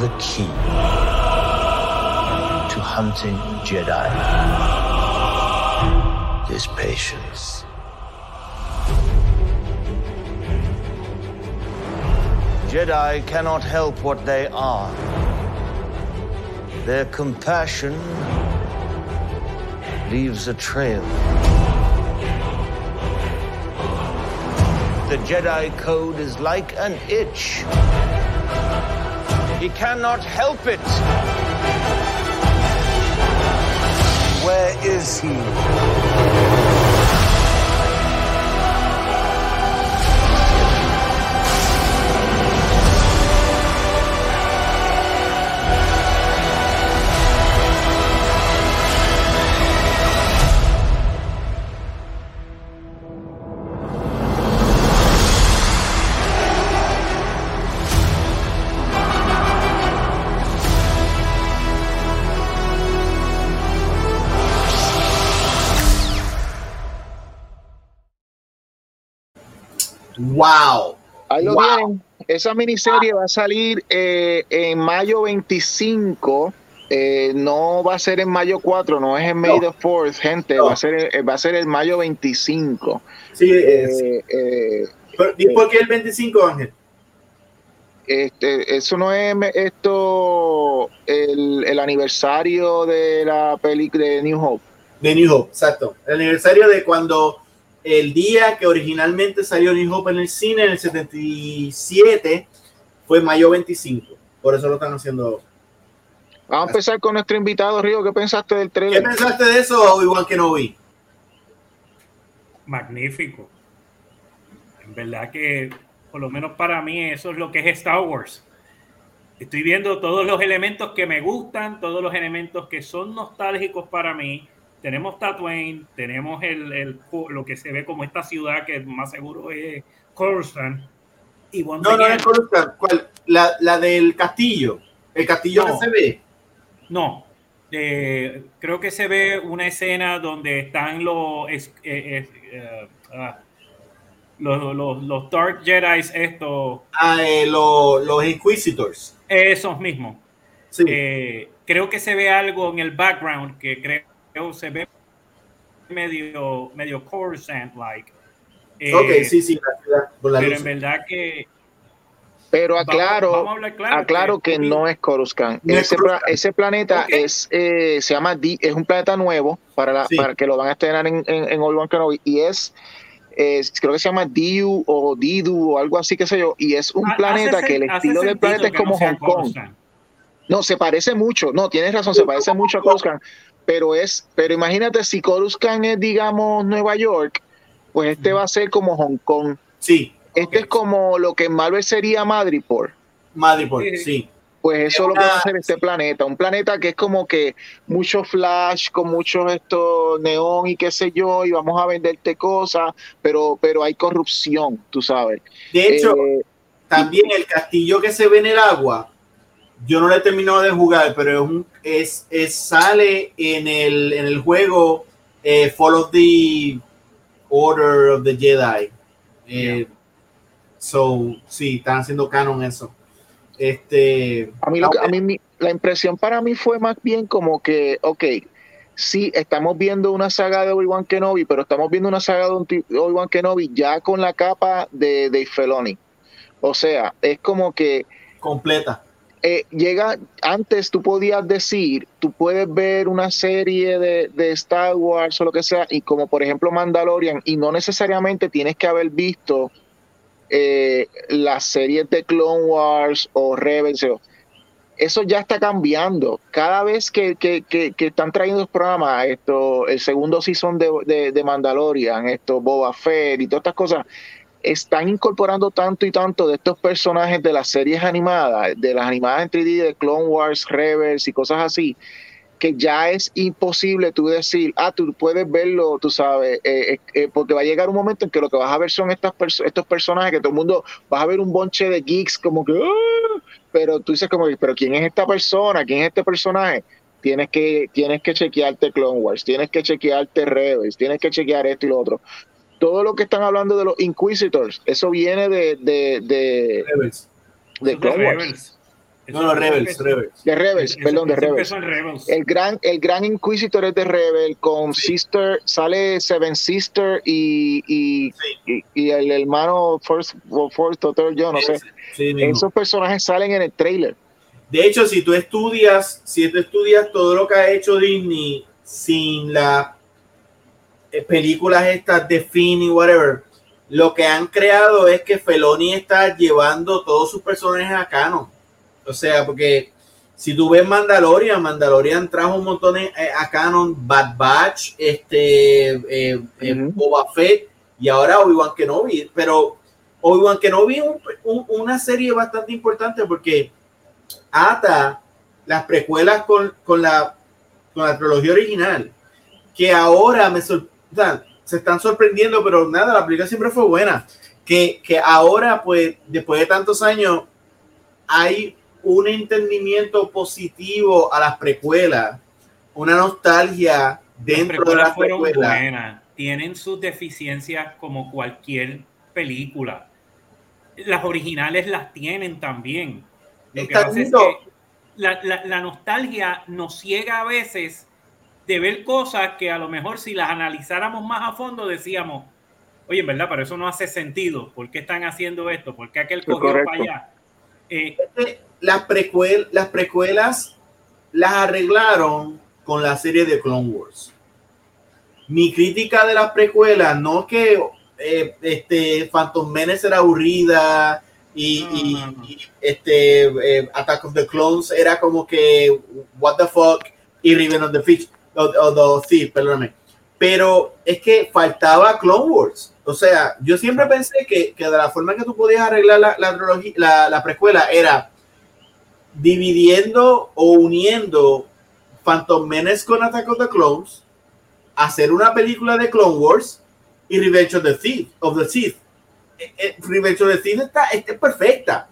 The key hunting Jedi is patience. Jedi cannot help what they are. Their compassion leaves a trail. The Jedi Code is like an itch. He cannot help it. Where is he? Wow. Ahí lo Esa miniserie va a salir eh, en mayo 25 Eh, no va a ser en mayo 4, no es en May the 4 gente, va, a ser, eh, va a ser el mayo 25. Sí, eh, ¿Y por qué el 25, Ángel? Este, eso no es esto el, el aniversario de la película de New Hope. De New Hope, exacto. El aniversario de cuando el día que originalmente salió New Hope en el cine, en el 77, fue mayo 25. Por eso lo están haciendo Vamos a empezar con nuestro invitado, Río. ¿Qué pensaste del trailer? ¿Qué pensaste de eso, igual que no vi? Magnífico. En verdad que, por lo menos para mí, eso es lo que es Star Wars. Estoy viendo todos los elementos que me gustan, todos los elementos que son nostálgicos para mí. Tenemos Tatooine, tenemos el, lo que se ve como esta ciudad que más seguro es Coruscant. Y no, no es Coruscant. ¿Cuál? La, la del castillo. El castillo que se ve. No, eh, creo que se ve una escena donde están los, eh, eh, ah, los, los, los, Dark Jedi, estos. Ah, los, los Inquisitors. Esos mismos. Sí. creo que se ve algo en el background que creo se ve medio, medio Coruscant-like. ok, sí, sí, pero en verdad que pero aclaro, aclaro que, no es Coruscant. ese, planeta es eh, se llama es un planeta nuevo para, para que lo van a estrenar en, en, en Obi-Wan Kenobi y es creo que se llama Diu o Didu o algo así que sé yo y es un planeta que el estilo del planeta es como Hong Kong. No, se parece mucho. No, tienes razón, se parece mucho a Coruscant, pero es pero imagínate si Coruscant es digamos Nueva York, pues este va a ser como Hong Kong. Sí. Este es como lo que en Marvel sería Madripoor. Madripoor, sí. Pues eso es lo que va a hacer este planeta. Un planeta que es como que mucho flash, con mucho esto neón y qué sé yo, y vamos a venderte cosas, pero, pero hay corrupción, tú sabes. De hecho, eh, también el castillo que se ve en el agua, yo no lo he terminado de jugar, pero es, es, sale en el, en el juego eh, Follow the Order of the Jedi. Eh, So, sí, están haciendo canon eso. Este, a mí, a mí la impresión para mí fue más bien como que, ok, sí, estamos viendo una saga de Obi-Wan Kenobi, pero estamos viendo una saga de Obi-Wan Kenobi ya con la capa de Dave Feloni. O sea, es como que... Completa. Eh, llega, antes tú podías decir, tú puedes ver una serie de, de, Star Wars o lo que sea, y como por ejemplo Mandalorian, y no necesariamente tienes que haber visto eh, las series de Clone Wars o Rebels, eso ya está cambiando. Cada vez que, están trayendo los programas, esto, el segundo season de, de, Mandalorian, esto, Boba Fett y todas estas cosas, están incorporando tanto y tanto de estos personajes de las series animadas, de las animadas en 3D de Clone Wars, Rebels y cosas así, que ya es imposible tú decir, ah, tú puedes verlo, tú sabes, eh, eh, eh, porque va a llegar un momento en que lo que vas a ver son estas estos personajes que todo el mundo, vas a ver un bonche de geeks como que, ah", pero tú dices como, pero ¿quién es esta persona? ¿Quién es este personaje? Tienes que, tienes que chequearte Clone Wars, tienes que chequearte Rebels, tienes que chequear esto y lo otro. Todo lo que están hablando de los Inquisitors, eso viene de, de, de, de Clone Wars. No, no, Rebels, Rebels. De Rebels, perdón, de Rebels. El gran, el gran Inquisitor es de Rebel, con Sister, sale Seven Sister y, y, y, el hermano First, First Doctor, yo no sé. Esos personajes salen en el trailer. De hecho, si tú estudias, si tú estudias todo lo que ha hecho Disney sin las eh, películas estas de Finn y whatever, lo que han creado es que Feloni está llevando todos sus personajes a canon o sea, porque si tú ves Mandalorian, Mandalorian trajo un montón de, eh, a Canon, Bad Batch, este, eh, eh, Boba Fett y ahora Obi-Wan Kenobi. Pero Obi-Wan Kenobi es una serie bastante importante porque ata las precuelas con, la, con la trilogía original, que ahora me se están sorprendiendo, pero nada, la película siempre fue buena. Que, que ahora, pues, después de tantos años, hay un entendimiento positivo a las precuelas, una nostalgia dentro de las precuelas. Tienen sus deficiencias como cualquier película. Las originales las tienen también. Lo que pasa es que la, la, nostalgia nos ciega a veces de ver cosas que a lo mejor si las analizáramos más a fondo decíamos, oye, en verdad, pero eso no hace sentido. ¿Por qué están haciendo esto? ¿Por qué aquel cogió para allá? Eh, las, precuel, las precuelas las arreglaron con la serie de Clone Wars. Mi crítica de las precuelas no es que eh, este Phantom Menace era aburrida y, este eh, Attack of the Clones era como que what the fuck y Riven of the Fish o, the perdóname. Pero es que faltaba Clone Wars. O sea, yo siempre pensé que, que de la forma que tú podías arreglar la, la, la, precuela era dividiendo o uniendo Phantom Menace con Attack of the Clones, hacer una película de Clone Wars y Revenge of the Sith. Of the Sith. Eh, eh, Revenge of the Sith está, está perfecta,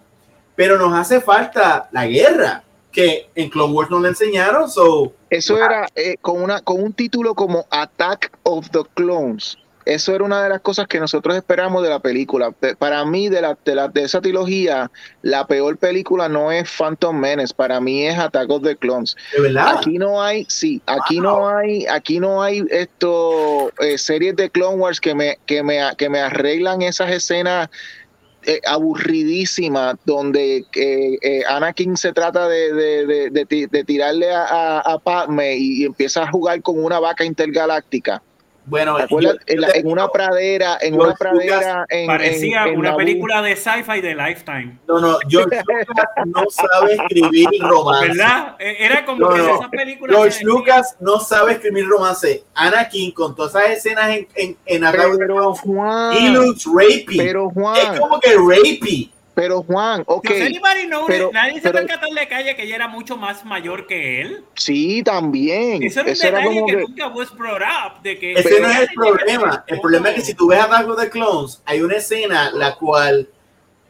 pero nos hace falta la guerra que en Clone Wars no le enseñaron. So, Eso era eh, con, una, con un título como Attack of the Clones. Eso era una de las cosas que nosotros esperamos de la película. Para mí, de, la, de, la, de esa trilogía, la peor película no es Phantom Menace. Para mí es Attack of the Clones. ¿De verdad? Aquí no hay, sí, aquí no hay, aquí no hay esto eh, series de Clone Wars que me, que me, que me arreglan esas escenas eh, aburridísima donde eh, eh, Anakin se trata de, de, de, de tirarle a, a, Padme y, empieza a jugar con una vaca intergaláctica. Bueno, en, una pradera, en una pradera. En, parecía una película de sci-fi de Lifetime. No, no, George Lucas no sabe escribir romance. ¿Verdad? E, era como que esas películas. George Lucas no sabe escribir romance. Anakin, con todas esas escenas en, en, en Pero Juan. He looks rapey. Pero Juan. Es como que rapey. Pero Juan, ok. pero, nadie se pero, percató de calle que ella era mucho más mayor que él. Sí, también. Eso era un detalle que, nunca up. De que Ese no es el problema. El problema es que si tú ves a Dark de Clones, hay una escena la cual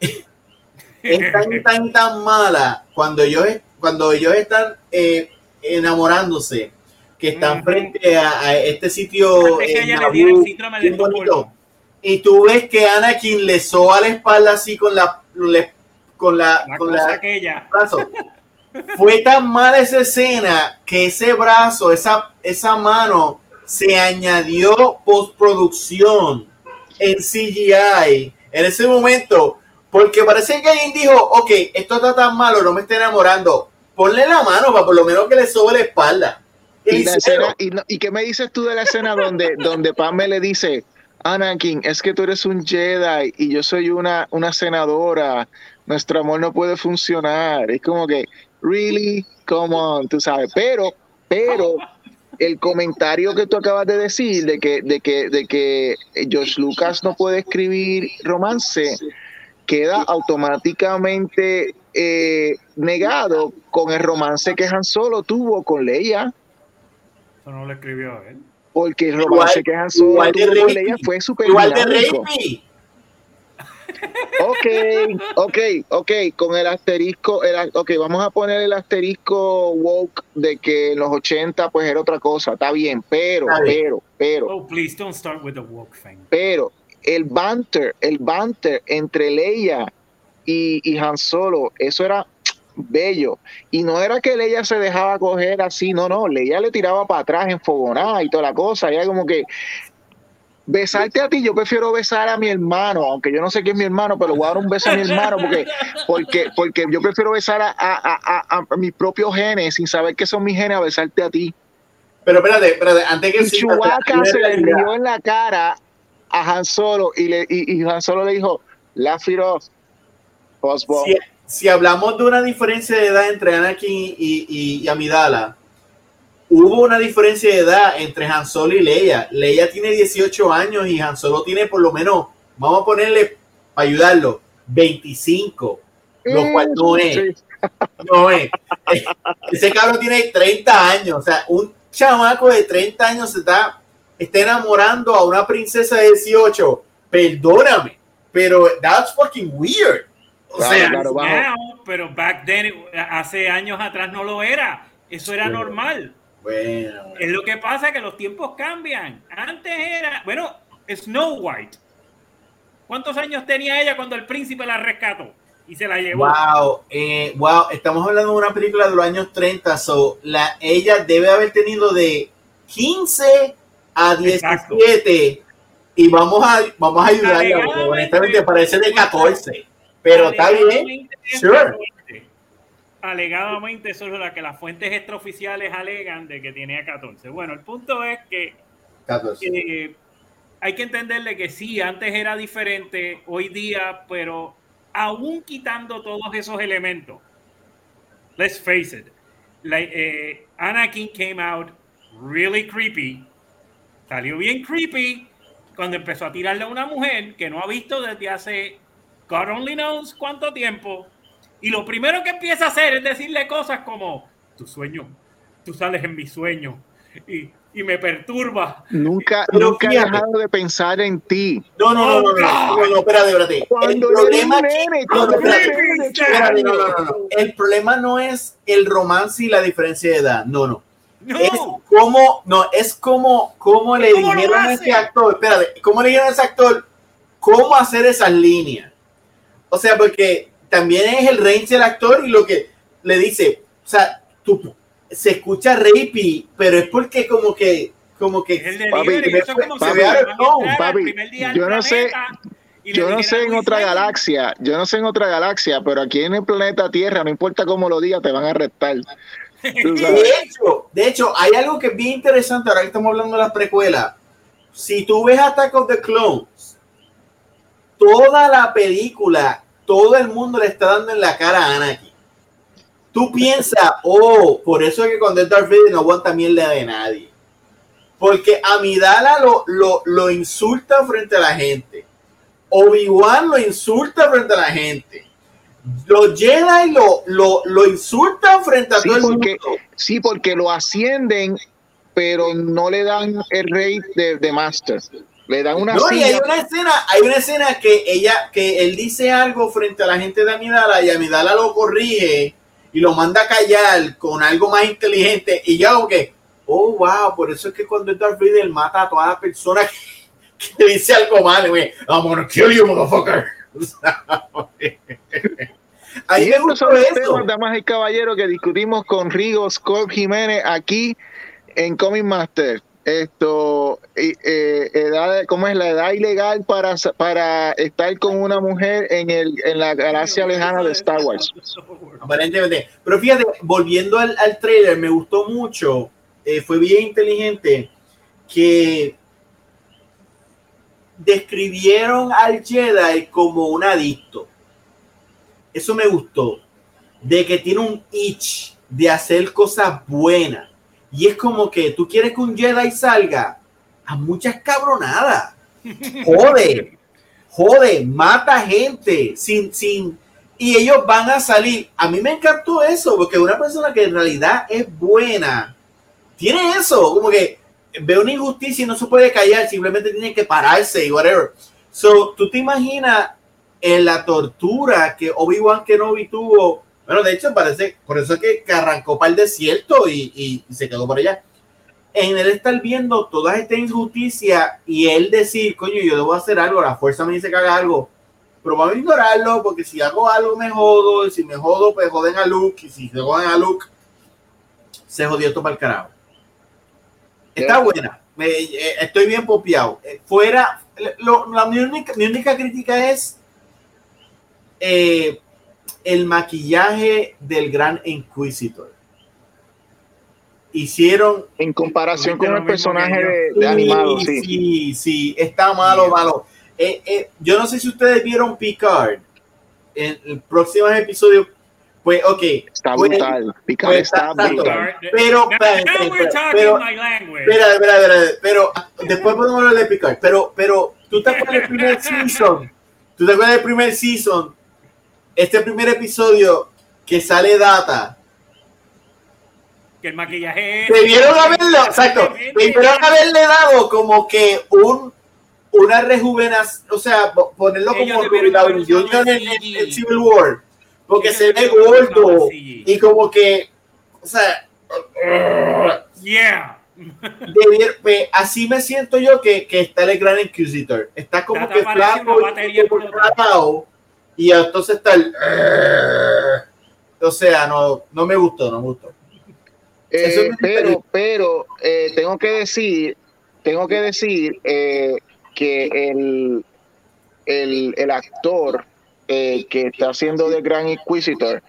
es tan, tan, tan mala cuando ellos, cuando ellos están eh, enamorándose que están frente a, a, este sitio. En Naboo, bonito, y tú ves que Anakin le soba la espalda así con la con la, con la aquella. brazo. Fue tan mala esa escena que ese brazo, esa, esa mano se añadió postproducción en CGI en ese momento, porque parece que alguien dijo, ok, esto está tan malo, no me estoy enamorando, ponle la mano para por lo menos que le sobe la espalda. Y, y, qué me dices tú de la escena donde, donde Pam le dice, Anakin, es que tú eres un Jedi y yo soy una, una senadora, nuestro amor no puede funcionar. Es como que, really, come on, tú sabes. Pero, pero, el comentario que tú acabas de decir de que, de que, de que George Lucas no puede escribir romance, queda automáticamente eh, negado con el romance que Han Solo tuvo con Leia. Eso no lo escribió él. Porque el romance que Han Solo tuvo fue súper Igual de Ok, ok, ok, con el asterisco, el, ok, vamos a poner el asterisco woke de que en los 80 pues era otra cosa, está bien, pero, pero, pero. Oh, please don't start with the woke thing. Pero el banter, el banter entre Leia y, y Han Solo, eso era bello. Y no era que Leia se dejaba coger así, no, no, Leia le tiraba para atrás en fogonada y toda la cosa. Y como que besarte a ti, yo prefiero besar a mi hermano, aunque yo no sé quién es mi hermano, pero voy a dar un beso a mi hermano porque, porque, porque yo prefiero besar a, a, a, mis propios genes sin saber que son mis genes a besarte a ti. Pero espérate, espérate, antes que y se le rió en la cara a Han Solo y, le, y, Han Solo le dijo, la it si hablamos de una diferencia de edad entre Anakin y, Amidala, hubo una diferencia de edad entre Han Solo y Leia. Leia tiene 18 años y Han Solo tiene por lo menos, vamos a ponerle, para ayudarlo, 25, lo cual no es. No es. Ese cabrón tiene 30 años, o sea, un chamaco de 30 años se está, está enamorando a una princesa de 18. Perdóname, pero that's fucking weird. O sea, pero back then, hace años atrás no lo era. Eso era normal. Bueno. Es lo que pasa que los tiempos cambian. Antes era, bueno, Snow White. ¿Cuántos años tenía ella cuando el príncipe la rescató? y se la llevó. Wow, eh, wow, estamos hablando de una película de los años 30, so la, ella debe haber tenido de 15 a 17 y vamos a, vamos a ayudarla, honestamente parece de 14, pero está bien, sure. Alegadamente, eso es lo que las fuentes extraoficiales alegan de que tenía 14. Bueno, el punto es que, que hay que entenderle que sí, antes era diferente, hoy día, pero aún quitando todos esos elementos, let's face it, like, eh, Anakin came out really creepy, salió bien creepy cuando empezó a tirarle a una mujer que no ha visto desde hace God only knows cuánto tiempo. Y lo primero que empieza a hacer es decirle cosas como, tu sueño, tú sales en mi sueño. Y y me perturba. Nunca, nunca he dejado de pensar en ti. No, no, no, no, no, no, no, espérate, espérate. el problema, el problema no es el romance y la diferencia de edad, no, no. No. Es como, no, es como, como le dijeron a ese actor, espérate, cómo le dijeron a ese actor cómo hacer esas líneas. O sea, porque también es el range del actor y lo que le dice, o sea, tú se escucha rapey, pero es porque como que como que yo no sé yo no sé en otra galaxia, yo no sé en otra galaxia, pero aquí en el planeta Tierra, no importa cómo lo digas, te van a arrestar. De hecho, de hecho, hay algo que es bien interesante ahora que estamos hablando de las precuelas. Si tú ves Attack of the Clones, toda la película, todo el mundo le está dando en la cara a Anakin tú piensas, oh, por eso es que cuando es Darth Vader no aguanta mierda de nadie. Porque Amidala lo, lo, lo insulta frente a la gente. Obi-Wan lo insulta frente a la gente. Los Jedi lo, lo, lo insultan frente a todo el mundo. Sí, porque lo ascienden, pero no le dan el rey de, de Master. Le dan una no, y hay una escena, hay una escena que ella, que él dice algo frente a la gente de Amidala y Amidala lo corrige y lo manda a callar con algo más inteligente y ya como que, oh, wow, por eso es que cuando Darth Vader mata a todas las personas que, dice algo mal, güey, I'm gonna kill you, motherfucker. Ahí me gustó eso. damas y caballeros, que discutimos con Rigo Scott Jiménez aquí en Comic Master esto eh, edad, cómo es la edad ilegal para, para estar con una mujer en, el, en la galaxia lejana de Star Wars. Aparentemente. Pero fíjate, volviendo al, al trailer, me gustó mucho, eh, fue bien inteligente que describieron al Jedi como un adicto. Eso me gustó. De que tiene un itch de hacer cosas buenas y es como que tú quieres que un Jedi salga a muchas cabronadas. Jode, jode, mata gente sin, sin, y ellos van a salir. A mí me encantó eso, porque una persona que en realidad es buena, tiene eso, como que ve una injusticia y no se puede callar, simplemente tiene que pararse y whatever. So, tú te imaginas en la tortura que Obi-Wan Kenobi tuvo bueno, de hecho, parece, por eso es que, arrancó para el desierto y, se quedó por allá. En él estar viendo toda esta injusticia y él decir, coño, yo debo hacer algo, la fuerza me dice que haga algo, pero vamos a ignorarlo porque si hago algo me jodo, y si me jodo, pues joden a Luke, y si se joden a Luke, se jodió esto para el carajo. Está buena, eh, estoy bien popiado. Eh, fuera, la, mi, única, mi única crítica es eh, el maquillaje del gran Inquisitor. Hicieron. En comparación con el personaje de, animado, sí. Sí, sí, está malo, malo. Eh, eh, yo no sé si ustedes vieron Picard en el próximo episodio. Pues, ok. Está pues, brutal. Picard pues, está, brutal. Pero, pero, espera, espera, pero después podemos hablar de Picard. Pero, pero, tú te acuerdas del primer season. Tú te acuerdas del primer season este primer episodio que sale data. Que el maquillaje. Debieron haberlo, exacto. Debieron haberle dado como que un una rejuvenación, o sea, ponerlo como Ruby Junior en, el Civil War, porque se ve gordo y como que, o sea, yeah. Pues, así me siento yo que, que está el Gran Inquisitor. Está como que flaco y y entonces está el... O sea, no, no me gustó, no me gustó. Eh, pero, pero eh, tengo que decir, tengo que decir eh, que el, el, el actor que está haciendo de Gran Inquisitor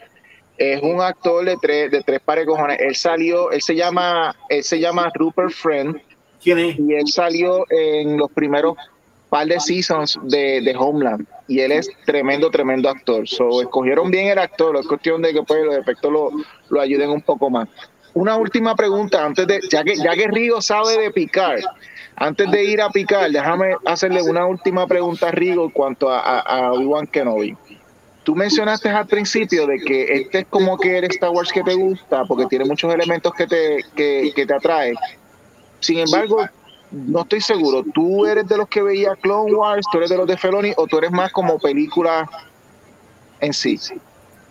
es un actor de tres, de tres pares cojones. Él salió, él se llama, él se llama Rupert Friend. ¿Quién es? Y él salió en los primeros par de seasons de, de, Homeland y él es tremendo, tremendo actor. So, escogieron bien el actor, es cuestión de que pues, los efectos lo, lo ayuden un poco más. Una última pregunta, antes de, ya que, ya que Rigo sabe de picar, antes de ir a picar, déjame hacerle una última pregunta a Rigo en cuanto a, a, a Obi-Wan Kenobi. Tú mencionaste al principio de que este es como que el Star Wars que te gusta, porque tiene muchos elementos que te, que, que te atrae. Sin embargo, no estoy seguro. ¿Tú eres de los que veía Clone Wars? ¿Tú eres de los de Feloni? ¿O tú eres más como película en sí?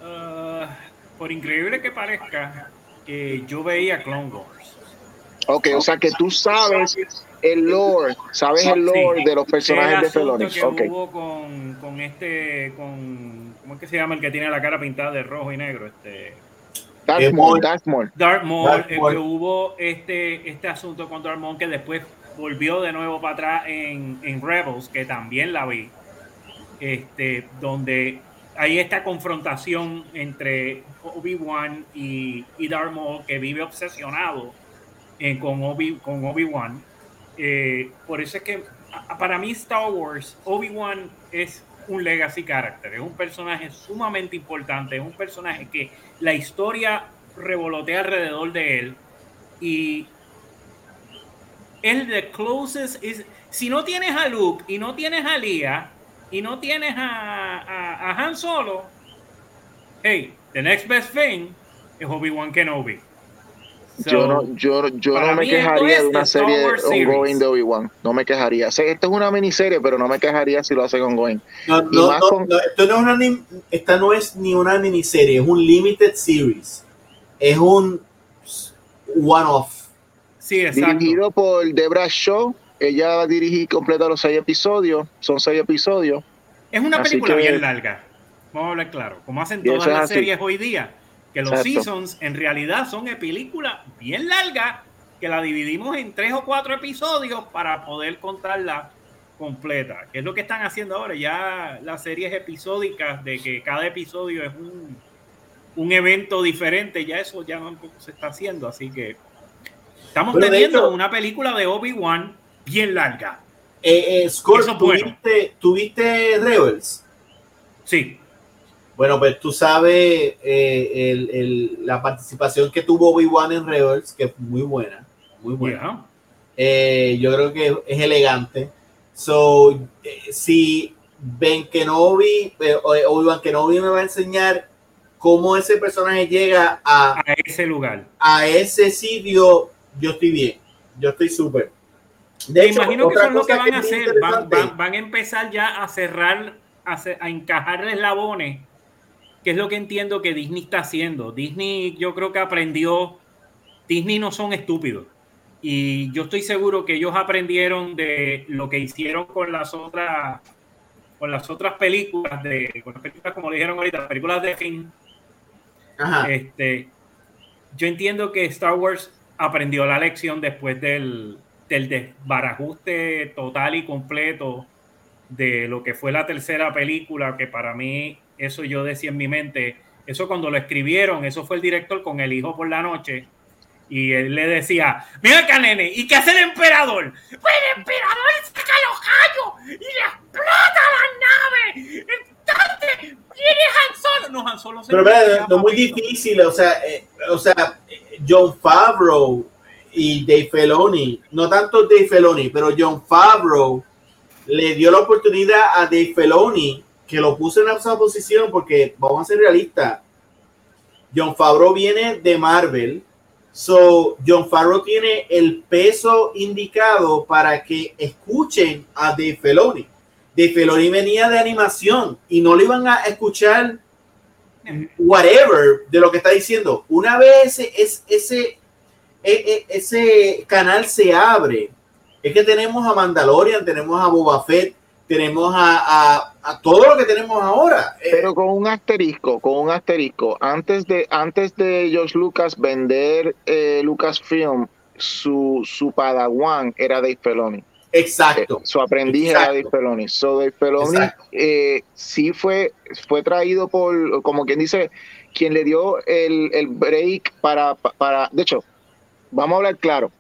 Uh, por increíble que parezca, que yo veía Clone Wars. Ok, o sea que tú sabes el lore, sabes el lore de los personajes de Feloni. que okay. hubo con, con este, con, ¿cómo es que se llama el que tiene la cara pintada de rojo y negro? Este... Darth Maul, Darth Maul. Darth Maul, que hubo este, este asunto con Darth Maul que después volvió de nuevo para atrás en, en Rebels, que también la vi, este, donde hay esta confrontación entre Obi-Wan y, y Darth Maul, que vive obsesionado eh, con Obi-Wan. Con Obi -Wan. Eh, por eso es que para mí Star Wars, Obi-Wan es un legacy character, es un personaje sumamente importante, es un personaje que la historia revolotea alrededor de él y el the closest is. Si no tienes a Luke y no tienes a Leia y no tienes a, a, a Han Solo, hey, the next best thing es Obi-Wan Kenobi. So, yo no, yo, yo no me quejaría de una serie ongoing de Obi-Wan. No me quejaría. esto es una miniserie, pero no me quejaría si lo hacen ongoing. No, no, no, con... no, esto no es una, esta no es ni una miniserie, es un limited series. Es un one-off. Sí, exacto. Dirigido por Debra Shaw. Ella va a dirigir completa los seis episodios. Son seis episodios. Es una película que, bien larga. Vamos a hablar claro. Como hacen todas las series hoy día. Que los exacto. seasons en realidad son películas bien largas que la dividimos en tres o cuatro episodios para poder contarla completa. Que es lo que están haciendo ahora. Ya las series episódicas de que cada episodio es un, un evento diferente. Ya eso ya no se está haciendo. Así que Estamos Pero teniendo hecho, una película de Obi-Wan bien larga. Eh, eh, Scott, ¿tuviste, ¿tuviste, Rebels? Sí. Bueno, pues tú sabes eh, el, el, la participación que tuvo Obi-Wan en Rebels, que es muy buena. Muy buena. Yeah. yo creo que es elegante. So, si Ben Kenobi, Obi-Wan Kenobi me va a enseñar cómo ese personaje llega a, a ese lugar, a ese sitio yo estoy bien, yo estoy súper. Me imagino que eso es lo que van a hacer, van, van, van, a empezar ya a cerrar, a, a encajar eslabones, que es lo que entiendo que Disney está haciendo. Disney yo creo que aprendió, Disney no son estúpidos. Y yo estoy seguro que ellos aprendieron de lo que hicieron con las otras con las otras películas de con las películas como le dijeron ahorita, las películas de fin. Ajá. Este, yo entiendo que Star Wars aprendió la lección después del, del desbarajuste total y completo de lo que fue la tercera película, que para mí, eso yo decía en mi mente, eso cuando lo escribieron, eso fue el director con el hijo por la noche, y él le decía, mira acá, nene, ¿y qué hace el emperador? Pues el emperador saca los gallos y le explota la nave. Entonces, viene Han Solo. No, Han Solo se Pero es no, muy difícil, o sea, eh, o sea, John Favreau y Dave Filoni, no tanto Dave Filoni, pero John Favreau le dio la oportunidad a Dave Filoni que lo puso en esa posición porque vamos a ser realistas. John Favreau viene de Marvel, so John Favreau tiene el peso indicado para que escuchen a Dave Filoni. Dave Filoni venía de animación y no le iban a escuchar whatever de lo que está diciendo. Una vez ese, ese, ese canal se abre, es que tenemos a Mandalorian, tenemos a Boba Fett, tenemos a, todo lo que tenemos ahora. Eh, Pero con un asterisco, con un asterisco. Antes de, antes de George Lucas vender eh, Lucasfilm, su, su padawan era Dave Filoni. Exacto. su aprendiz era Dave Filoni. So Dave Filoni eh, sí fue, fue traído por, como quien dice, quien le dio el, el break para, para, de hecho, vamos a hablar claro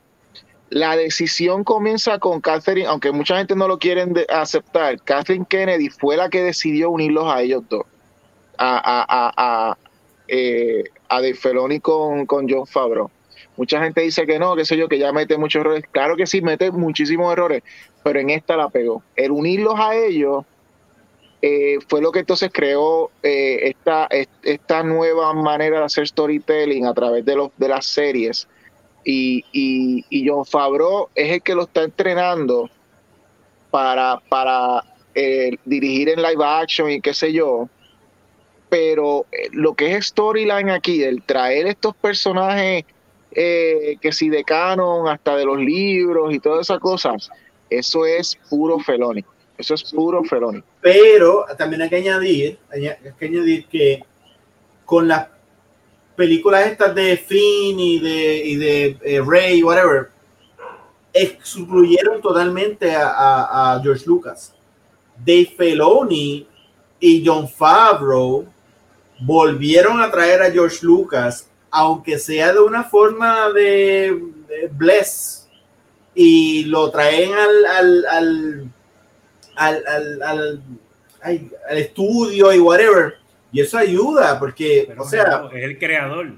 la decisión comienza con Catherine, aunque mucha gente no lo quieren aceptar. Catherine Kennedy fue la que decidió unirlos a ellos dos. A, a, a, a, eh, a con, con John Favreau. Mucha gente dice que no, qué sé yo, que ya mete muchos errores. Claro que sí, mete muchísimos errores, pero en esta la pegó. El unirlos a ellos eh, fue lo que entonces creó eh, esta, esta nueva manera de hacer storytelling a través de, los, de las series y, y, John Favreau es el que lo está entrenando para, para eh, dirigir en live action y qué sé yo. Pero lo que es storyline aquí, el traer estos personajes eh, que si de canon, hasta de los libros y todas esas cosas, eso es puro Feloni. Eso es puro Feloni. Pero también hay que añadir, hay que añadir que con las películas estas de Finn y de, y de eh, Ray, whatever, excluyeron totalmente a, George Lucas. Dave Filoni y John Favreau volvieron a traer a George Lucas, aunque sea de una forma de, bless, y lo traen al, al, al, al, al, al estudio y whatever y eso ayuda, porque, o sea. Es el creador.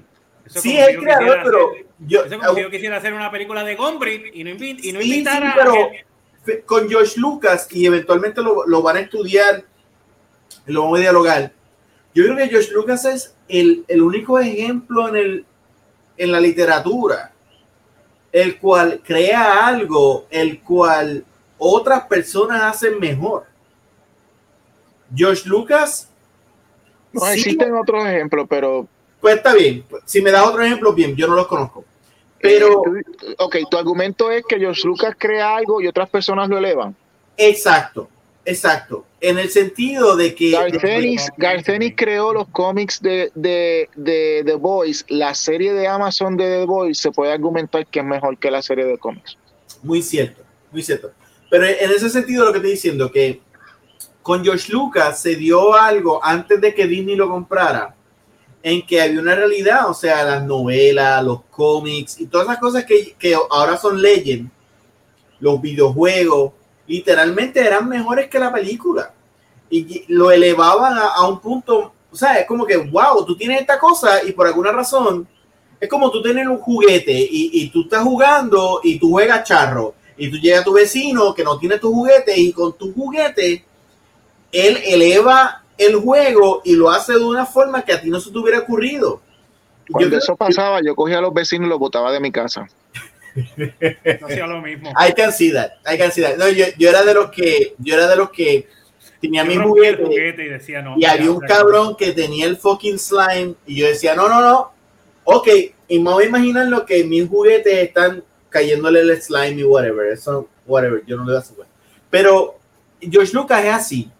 sí, es el creador, pero. yo, eso como si yo quisiera hacer una película de Gombrich y no, y no invitar a. Pero con George Lucas, y eventualmente lo, lo, van a estudiar, lo vamos a dialogar. Yo creo que George Lucas es el, el único ejemplo en, el, en la literatura, el cual crea algo, el cual otras personas hacen mejor. George Lucas no existen otros ejemplos, pero. Pues está bien. Si me das otro ejemplo, bien, yo no los conozco. Pero. Eh, ok, tu argumento es que George Lucas crea algo y otras personas lo elevan. Exacto, exacto. En el sentido de que. Garcenis, creó los cómics de, de, de The Boys. La serie de Amazon de The Boys se puede argumentar que es mejor que la serie de cómics. Muy cierto, muy cierto. Pero en ese sentido, lo que estoy diciendo, que con George Lucas se dio algo antes de que Disney lo comprara, en que había una realidad, o sea, las novelas, los cómics y todas esas cosas que, ahora son legend, los videojuegos, literalmente eran mejores que la película. Y lo elevaban a, un punto, o sea, es como que, wow, tú tienes esta cosa y por alguna razón, es como tú tienes un juguete y, y tú estás jugando y tú juegas charro y tú llegas a tu vecino que no tiene tu juguete y con tu juguete él eleva el juego y lo hace de una forma que a ti no se te hubiera ocurrido. Cuando eso pasaba, yo cogía a los vecinos y los botaba de mi casa. hacía lo mismo. Hay que hay que No, yo, yo, era de los que, yo era de los que tenía mi juguete, y, decía, no, y había un cabrón que tenía el fucking slime y yo decía, no, no, no, ok, y me voy a imaginar lo que mis juguetes están cayéndole el slime y whatever, eso, whatever, yo no le voy a hacer. Pero George Lucas es así,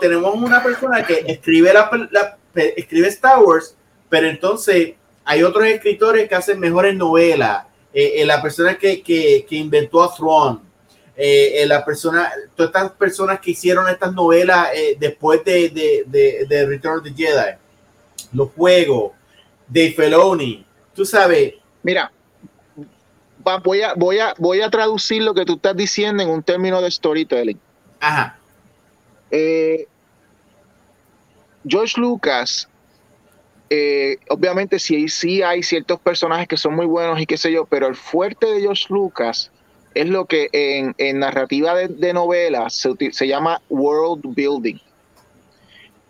tenemos una persona que escribe, la, escribe Star Wars, pero entonces hay otros escritores que hacen mejores novelas. Eh, eh, la persona que, que, que, inventó a Thrawn, eh, la persona, todas estas personas que hicieron estas novelas después de, de, de, Return of the Jedi, los juegos, de Feloni, tú sabes. Mira, voy a, voy, a, voy a traducir lo que tú estás diciendo en un término de storytelling. Ajá. Eh, George Lucas, eh, obviamente sí, sí hay ciertos personajes que son muy buenos y qué sé yo, pero el fuerte de George Lucas es lo que en, narrativa de, novelas se, llama world building.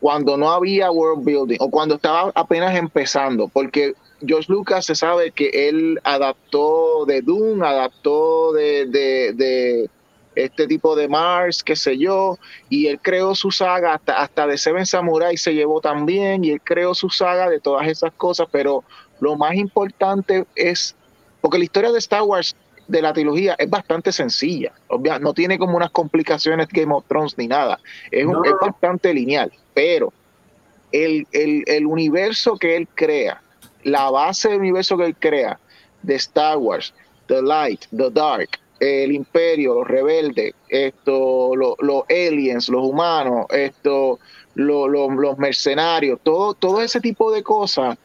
Cuando no había world building o cuando estaba apenas empezando, porque George Lucas se sabe que él adaptó de Doom, adaptó de, de este tipo de Mars, qué sé yo, y él creó su saga, hasta, hasta de Seven Samurai se llevó también, y él creó su saga de todas esas cosas, pero lo más importante es, porque la historia de Star Wars de la trilogía es bastante sencilla. no tiene como unas complicaciones Game of Thrones ni nada. Es, es bastante lineal. Pero el, el, el universo que él crea, la base del universo que él crea, de Star Wars, The Light, The Dark, el imperio, los rebeldes, esto, los aliens, los humanos, esto, los mercenarios, todo, todo ese tipo de cosas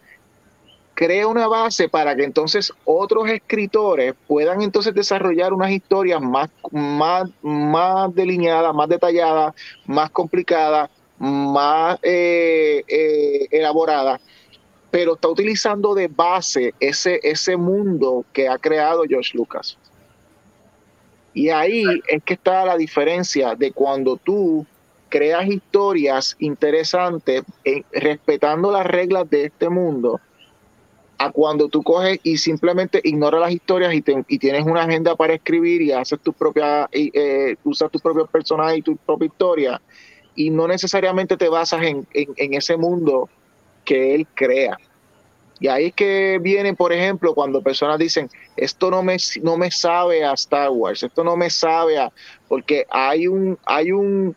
crea una base para que entonces otros escritores puedan entonces desarrollar unas historias más, más, más delineadas, más detalladas, más complicadas, más eh, eh, elaboradas, pero está utilizando de base ese, ese mundo que ha creado George Lucas. Y ahí es que está la diferencia de cuando tú creas historias interesantes eh, respetando las reglas de este mundo a cuando tú coges y simplemente ignoras las historias y, y tienes una agenda para escribir y haces tu propia, eh, usas tu propio personaje y tu propia historia y no necesariamente te basas en, en ese mundo que él crea. Y ahí es que viene, por ejemplo, cuando personas dicen, esto no me, no me sabe a Star Wars, esto no me sabe a, porque hay un, hay un,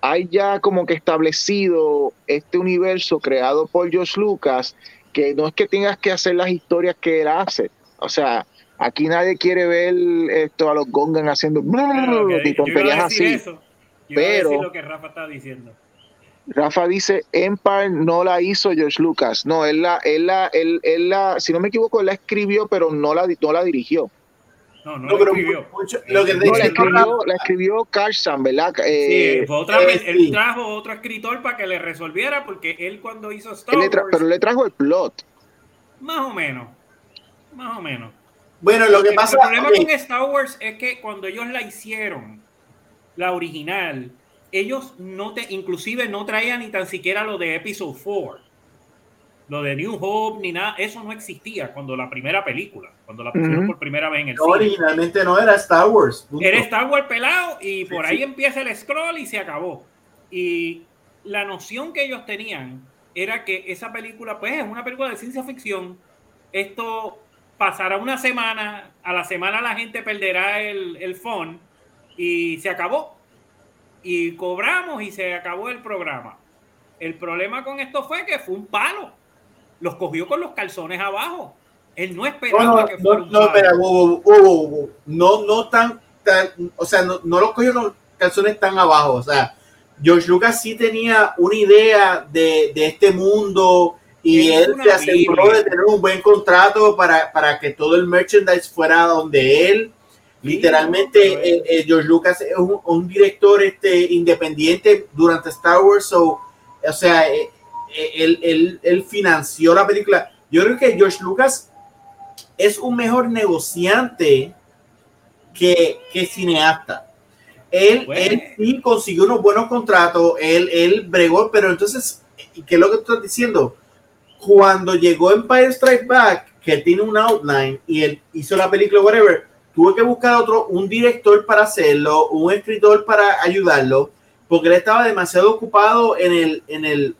hay ya como que establecido este universo creado por George Lucas, que no es que tengas que hacer las historias que él hace. O sea, aquí nadie quiere ver esto a los Gongan haciendo tonterías así. pero lo que Rafa está diciendo. Rafa dice, Empire no la hizo George Lucas. No, él la, él la, él, la, si no me equivoco, él la escribió, pero no la, no la dirigió. No, no, la escribió. lo que no, la, escribió, la escribió Carson, ¿verdad? Eh, sí, fue otra vez, eh, él trajo otro escritor para que le resolviera, porque él cuando hizo Star Wars... pero le trajo el plot. Más o menos, más o menos. Bueno, lo que pasa... El problema con Star Wars es que cuando ellos la hicieron, la original, ellos no te, inclusive no traían ni tan siquiera lo de Episode 4. Lo de New Hope ni nada, eso no existía cuando la primera película, cuando la pusieron por primera vez en el no, Originalmente no era Star Wars. Era Star Wars pelado y por ahí empieza el scroll y se acabó. Y la noción que ellos tenían era que esa película, pues es una película de ciencia ficción. Esto pasará una semana, a la semana la gente perderá el, el phone y se acabó y cobramos y se acabó el programa. El problema con esto fue que fue un palo. Los cogió con los calzones abajo. Él no esperaba que fuera no, no, no, no tan, o sea, no, no los cogió los calzones tan abajo. O sea, George Lucas sí tenía una idea de, de este mundo y él se aseguró de tener un buen contrato para, para que todo el merchandise fuera donde él Literalmente, eh, eh, George Lucas es un, director este, independiente durante Star Wars, o sea, eh, él, financió la película. Yo creo que George Lucas es un mejor negociante que, cineasta. Él, él, sí consiguió unos buenos contratos, él, él bregó, pero entonces, ¿qué es lo que tú estás diciendo? Cuando llegó Empire Strike Back, que él tiene un outline y él hizo la película, whatever, tuve que buscar otro, un director para hacerlo, un escritor para ayudarlo, porque él estaba demasiado ocupado en el, en el,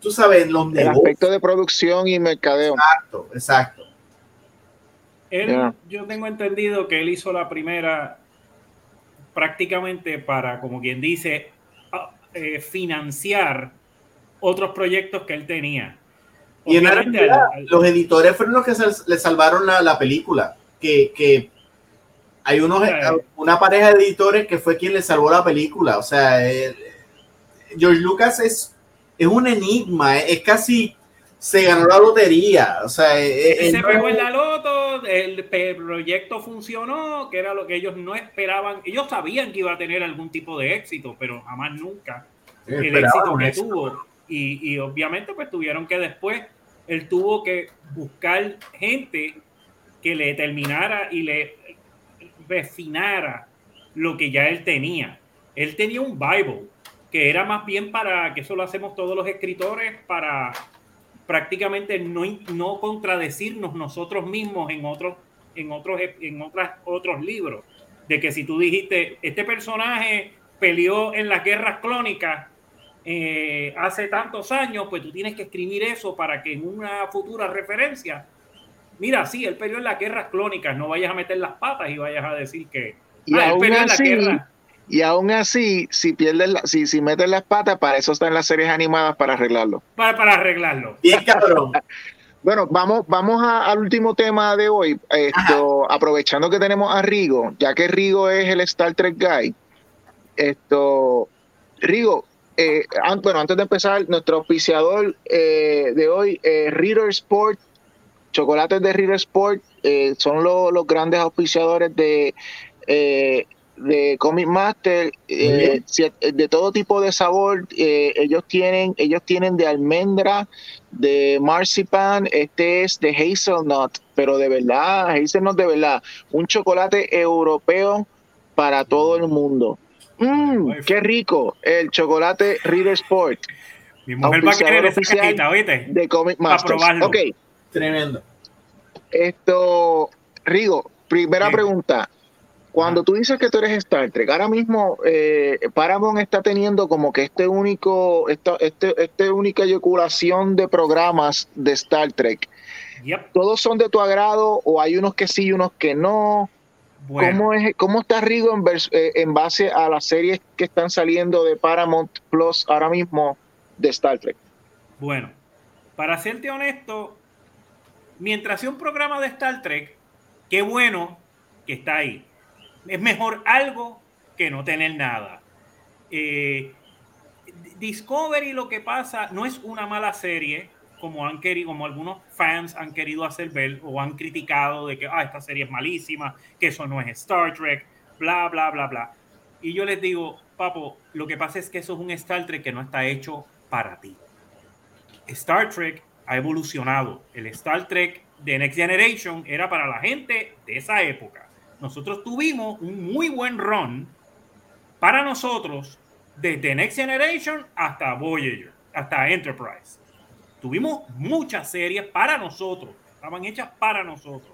tú sabes, en los el aspecto de producción y mercadeo. Exacto, exacto. Yo tengo entendido que él hizo la primera prácticamente para, como quien dice, eh, financiar otros proyectos que él tenía. Y en realidad, los editores fueron los que le salvaron la, la película, que, que hay unos, una pareja de editores que fue quien le salvó la película. O sea, George Lucas es, es un enigma, es, casi se ganó la lotería. O sea, se pegó en la loto, el proyecto funcionó, que era lo que ellos no esperaban. Ellos sabían que iba a tener algún tipo de éxito, pero jamás nunca el éxito que tuvo. Y, y obviamente, pues tuvieron que después, él tuvo que buscar gente que le terminara y le refinara lo que ya él tenía. Él tenía un Bible que era más bien para, que eso lo hacemos todos los escritores, para prácticamente no, no contradecirnos nosotros mismos en otros, en otros, en otras, otros libros. De que si tú dijiste, este personaje peleó en las guerras clónicas eh, hace tantos años, pues tú tienes que escribir eso para que en una futura referencia mira, sí, él peleó en las guerras clónicas, no vayas a meter las patas y vayas a decir que y ah, aún así, Y aún así, si pierdes si, si metes las patas, para eso están las series animadas para arreglarlo. Para, para arreglarlo. Bien cabrón. Bueno, vamos, vamos al último tema de hoy. Esto, aprovechando que tenemos a Rigo, ya que Rigo es el Star Trek Guy. Esto, Rigo, eh, bueno, antes de empezar, nuestro auspiciador eh, de hoy, eh, Reader Sport, chocolates de Reader Sport, eh, son los grandes auspiciadores de de Comic Master de todo tipo de sabor ellos tienen ellos tienen de almendra de marzipan, este es de hazelnut, pero de verdad, hazelnut de verdad, un chocolate europeo para todo el mundo. Mmm, qué rico, el chocolate Reader Sport. Mi mujer va a querer esa cajita, ¿oíste? De Comic Master. Ok. Tremendo. Esto, Rigo, primera pregunta. Cuando tú dices que tú eres Star Trek, ahora mismo eh, Paramount está teniendo como que este único, esta, este, este única eyaculación de programas de Star Trek. ¿Todos son de tu agrado o hay unos que sí y unos que no? ¿Cómo, es, ¿Cómo está Rigo en, eh, en base a las series que están saliendo de Paramount Plus ahora mismo de Star Trek? Bueno, para serte honesto, mientras sea un programa de Star Trek, qué bueno que está ahí es mejor algo que no tener nada. Eh, Discovery lo que pasa no es una mala serie, como han querido, como algunos fans han querido hacer ver o han criticado de que ah, esta serie es malísima, que eso no es Star Trek, bla, bla, bla, bla. Y yo les digo, papo, lo que pasa es que eso es un Star Trek que no está hecho para ti. Star Trek ha evolucionado. El Star Trek de Next Generation era para la gente de esa época nosotros tuvimos un muy buen run para nosotros desde Next Generation hasta Voyager, hasta Enterprise. Tuvimos muchas series para nosotros, estaban hechas para nosotros.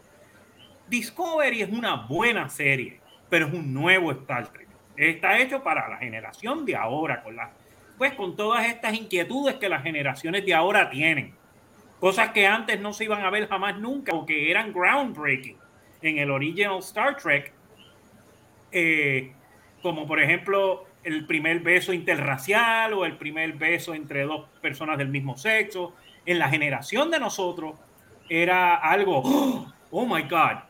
Discovery es una buena serie, pero es un nuevo Star Trek. Está hecho para la generación de ahora, con pues con todas estas inquietudes que las generaciones de ahora tienen. Cosas que antes no se iban a ver jamás nunca o que eran groundbreaking en el original Star Trek, eh, como por ejemplo el primer beso interracial o el primer beso entre dos personas del mismo sexo. En la generación de nosotros era algo, oh my God.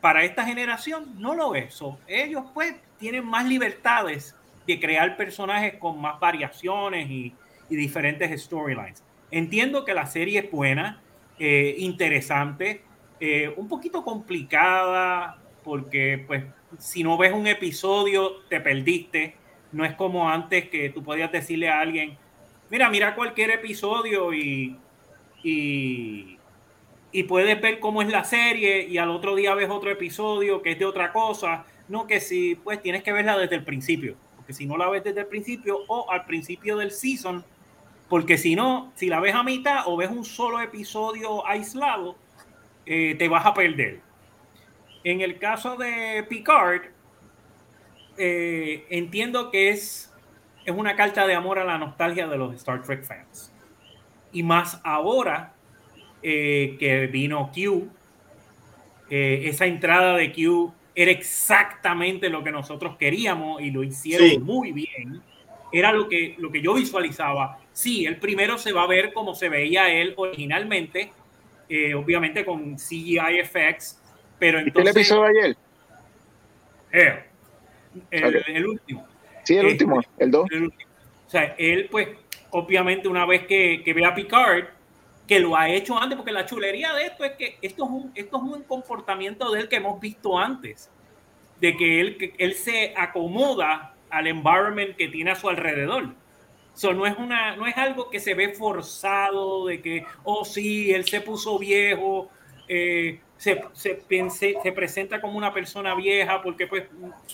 Para esta generación no lo es. ellos pues tienen más libertades de crear personajes con más variaciones y, diferentes storylines. Entiendo que la serie es buena, eh, interesante, eh, un poquito complicada porque pues si no ves un episodio te perdiste. No es como antes que tú podías decirle a alguien, mira, mira cualquier episodio y, y, y puedes ver cómo es la serie y al otro día ves otro episodio que es de otra cosa. No, que si pues tienes que verla desde el principio, porque si no la ves desde el principio o al principio del season, porque si no, si la ves a mitad o ves un solo episodio aislado, eh, te vas a perder. En el caso de Picard, eh, entiendo que es, es una carta de amor a la nostalgia de los Star Trek fans. Y más ahora eh, que vino Q, esa entrada de Q era exactamente lo que nosotros queríamos y lo hicieron muy bien. Era lo que, lo que yo visualizaba. Sí, el primero se va a ver como se veía él originalmente, eh, obviamente con CGI effects, pero entonces... ¿El episodio ayer? Eh, el, último. Sí, el último, el 2. O sea, él pues, obviamente una vez que, que ve a Picard, que lo ha hecho antes, porque la chulería de esto es que esto es un, esto es un comportamiento de él que hemos visto antes, de que él, que él se acomoda al environment que tiene a su alrededor no, es una, no es algo que se ve forzado de que, oh sí, él se puso viejo, eh, se, se, se, presenta como una persona vieja porque pues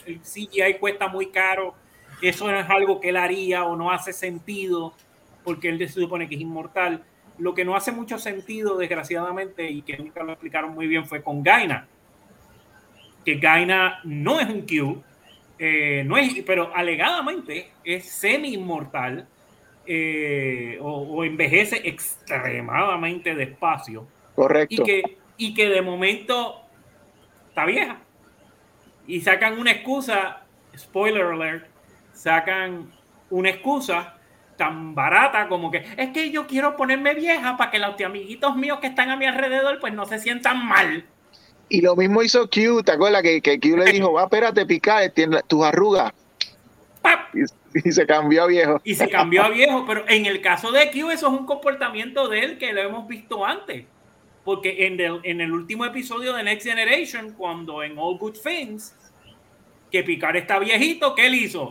el CGI cuesta muy caro. Eso no es algo que él haría o no hace sentido porque él se supone que es inmortal. Lo que no hace mucho sentido, desgraciadamente, y que nunca lo explicaron muy bien, fue con Gaina. Que Gaina no es un Q, eh, no es, pero alegadamente es semi-inmortal eh, o, envejece extremadamente despacio. Correcto. Y que y que de momento está vieja. Y sacan una excusa, spoiler alert, sacan una excusa tan barata como que es que yo quiero ponerme vieja para que los amiguitos míos que están a mi alrededor pues no se sientan mal. Y lo mismo hizo Q, ¿te acuerdas? Que, que Q le dijo, va, espérate, picar, tus arrugas. Y, se cambió a viejo. Y se cambió a viejo, pero en el caso de Q eso es un comportamiento de él que lo hemos visto antes. Porque en el, en el último episodio de Next Generation, cuando en All Good Things, que Picard está viejito, ¿qué él hizo?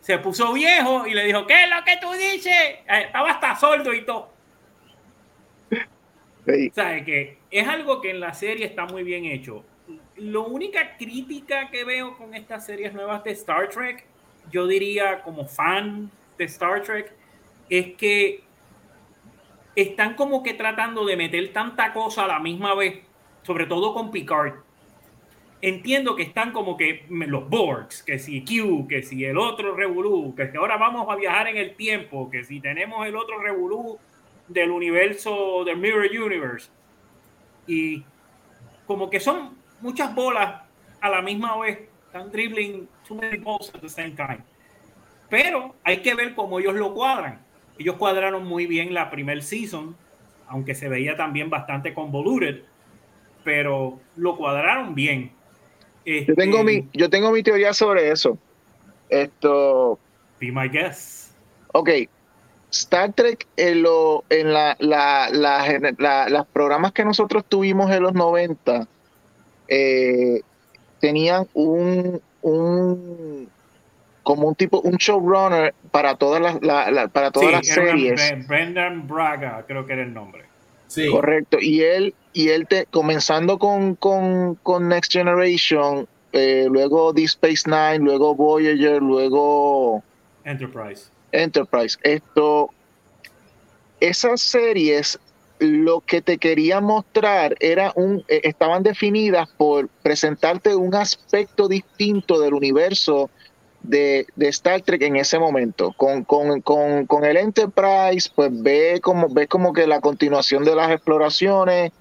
Se puso viejo y le dijo, ¿qué es lo que tú dices? Eh, estaba hasta sordo y todo. ¿Sabe que es algo que en la serie está muy bien hecho? La única crítica que veo con estas series nuevas de Star Trek, yo diría como fan de Star Trek, es que están como que tratando de meter tanta cosa a la misma vez, sobre todo con Picard. Entiendo que están como que los Borgs, que si Q, que si el otro Revolú, que si ahora vamos a viajar en el tiempo, que si tenemos el otro Revolú del universo del Mirror Universe. Y como que son muchas bolas a la misma vez, están dribbling too many balls at the same time. Pero hay que ver cómo ellos lo cuadran. Ellos cuadraron muy bien la primer season, aunque se veía también bastante convoluted, pero lo cuadraron bien. yo, tengo mi, este, yo tengo mi teoría sobre eso. Esto. Be my guess. Ok, Star Trek en, lo, en la, la, las programas que nosotros tuvimos en los 90 eh, tenían un, un como un tipo un showrunner para todas las para todas las series. Brendan Braga creo que era el nombre. Sí. Correcto. Y él y él te comenzando con, con, con Next Generation eh, luego Deep Space Nine luego Voyager luego Enterprise Enterprise. Esto, esas series lo que te quería mostrar era un, eh, estaban definidas por presentarte un aspecto distinto del universo de, Star Trek en ese momento. Con, con, el Enterprise, pues ve como, ve como que la continuación de las exploraciones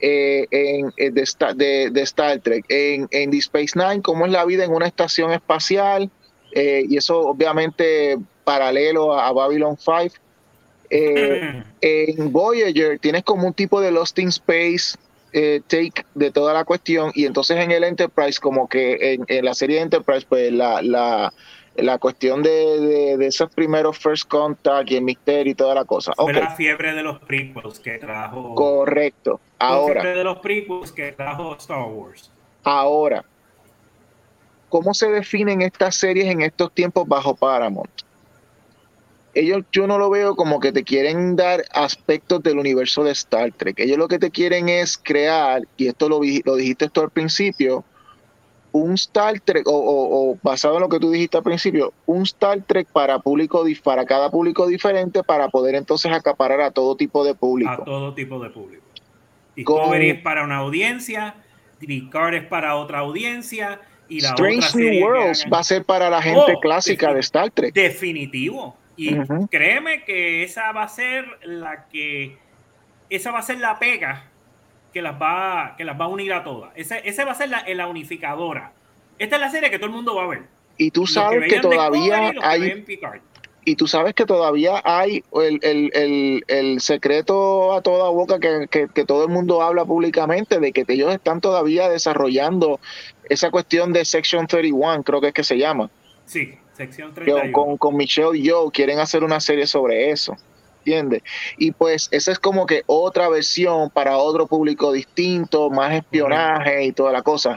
eh, en, eh, de, de, Star Trek. En, en The Space Nine, cómo es la vida en una estación espacial. Y eso obviamente paralelo a, Babylon 5. Eh, en Voyager tienes como un tipo de Lost in Space eh, take de toda la cuestión y entonces en el Enterprise como que en, la serie Enterprise pues la, la, la cuestión de, de, esos primeros First Contact y el misterio y toda la cosa. Fue la fiebre de los prequels que trajo. Correcto. Ahora. La fiebre de los prequels que trajo Star Wars. Ahora. ¿Cómo se definen estas series en estos tiempos bajo Paramount? ellos yo no lo veo como que te quieren dar aspectos del universo de Star Trek. Ellos lo que te quieren es crear, y esto lo, lo dijiste tú al principio, un Star Trek, o, basado en lo que tú dijiste al principio, un Star Trek para público para cada público diferente para poder entonces acaparar a todo tipo de público. A todo tipo de público. Discovery es para una audiencia, Picard es para otra audiencia, y la Strange New Worlds va a ser para la gente oh, clásica de Star Trek. Definitivo. Y créeme que esa va a ser la que, esa va a ser la pega que las va, que las va a unir a todas. Esa, esa va a ser la, la, unificadora. Esta es la serie que todo el mundo va a ver. Y tú sabes que, todavía hay... Y tú sabes que todavía hay el, el, el, el secreto a toda boca que, que, que, todo el mundo habla públicamente de que ellos están todavía desarrollando esa cuestión de Section 31, creo que es que se llama. Sí. Sección Con, con Michelle y yo quieren hacer una serie sobre eso. ¿Entiendes? Y pues esa es como que otra versión para otro público distinto, más espionaje y toda la cosa.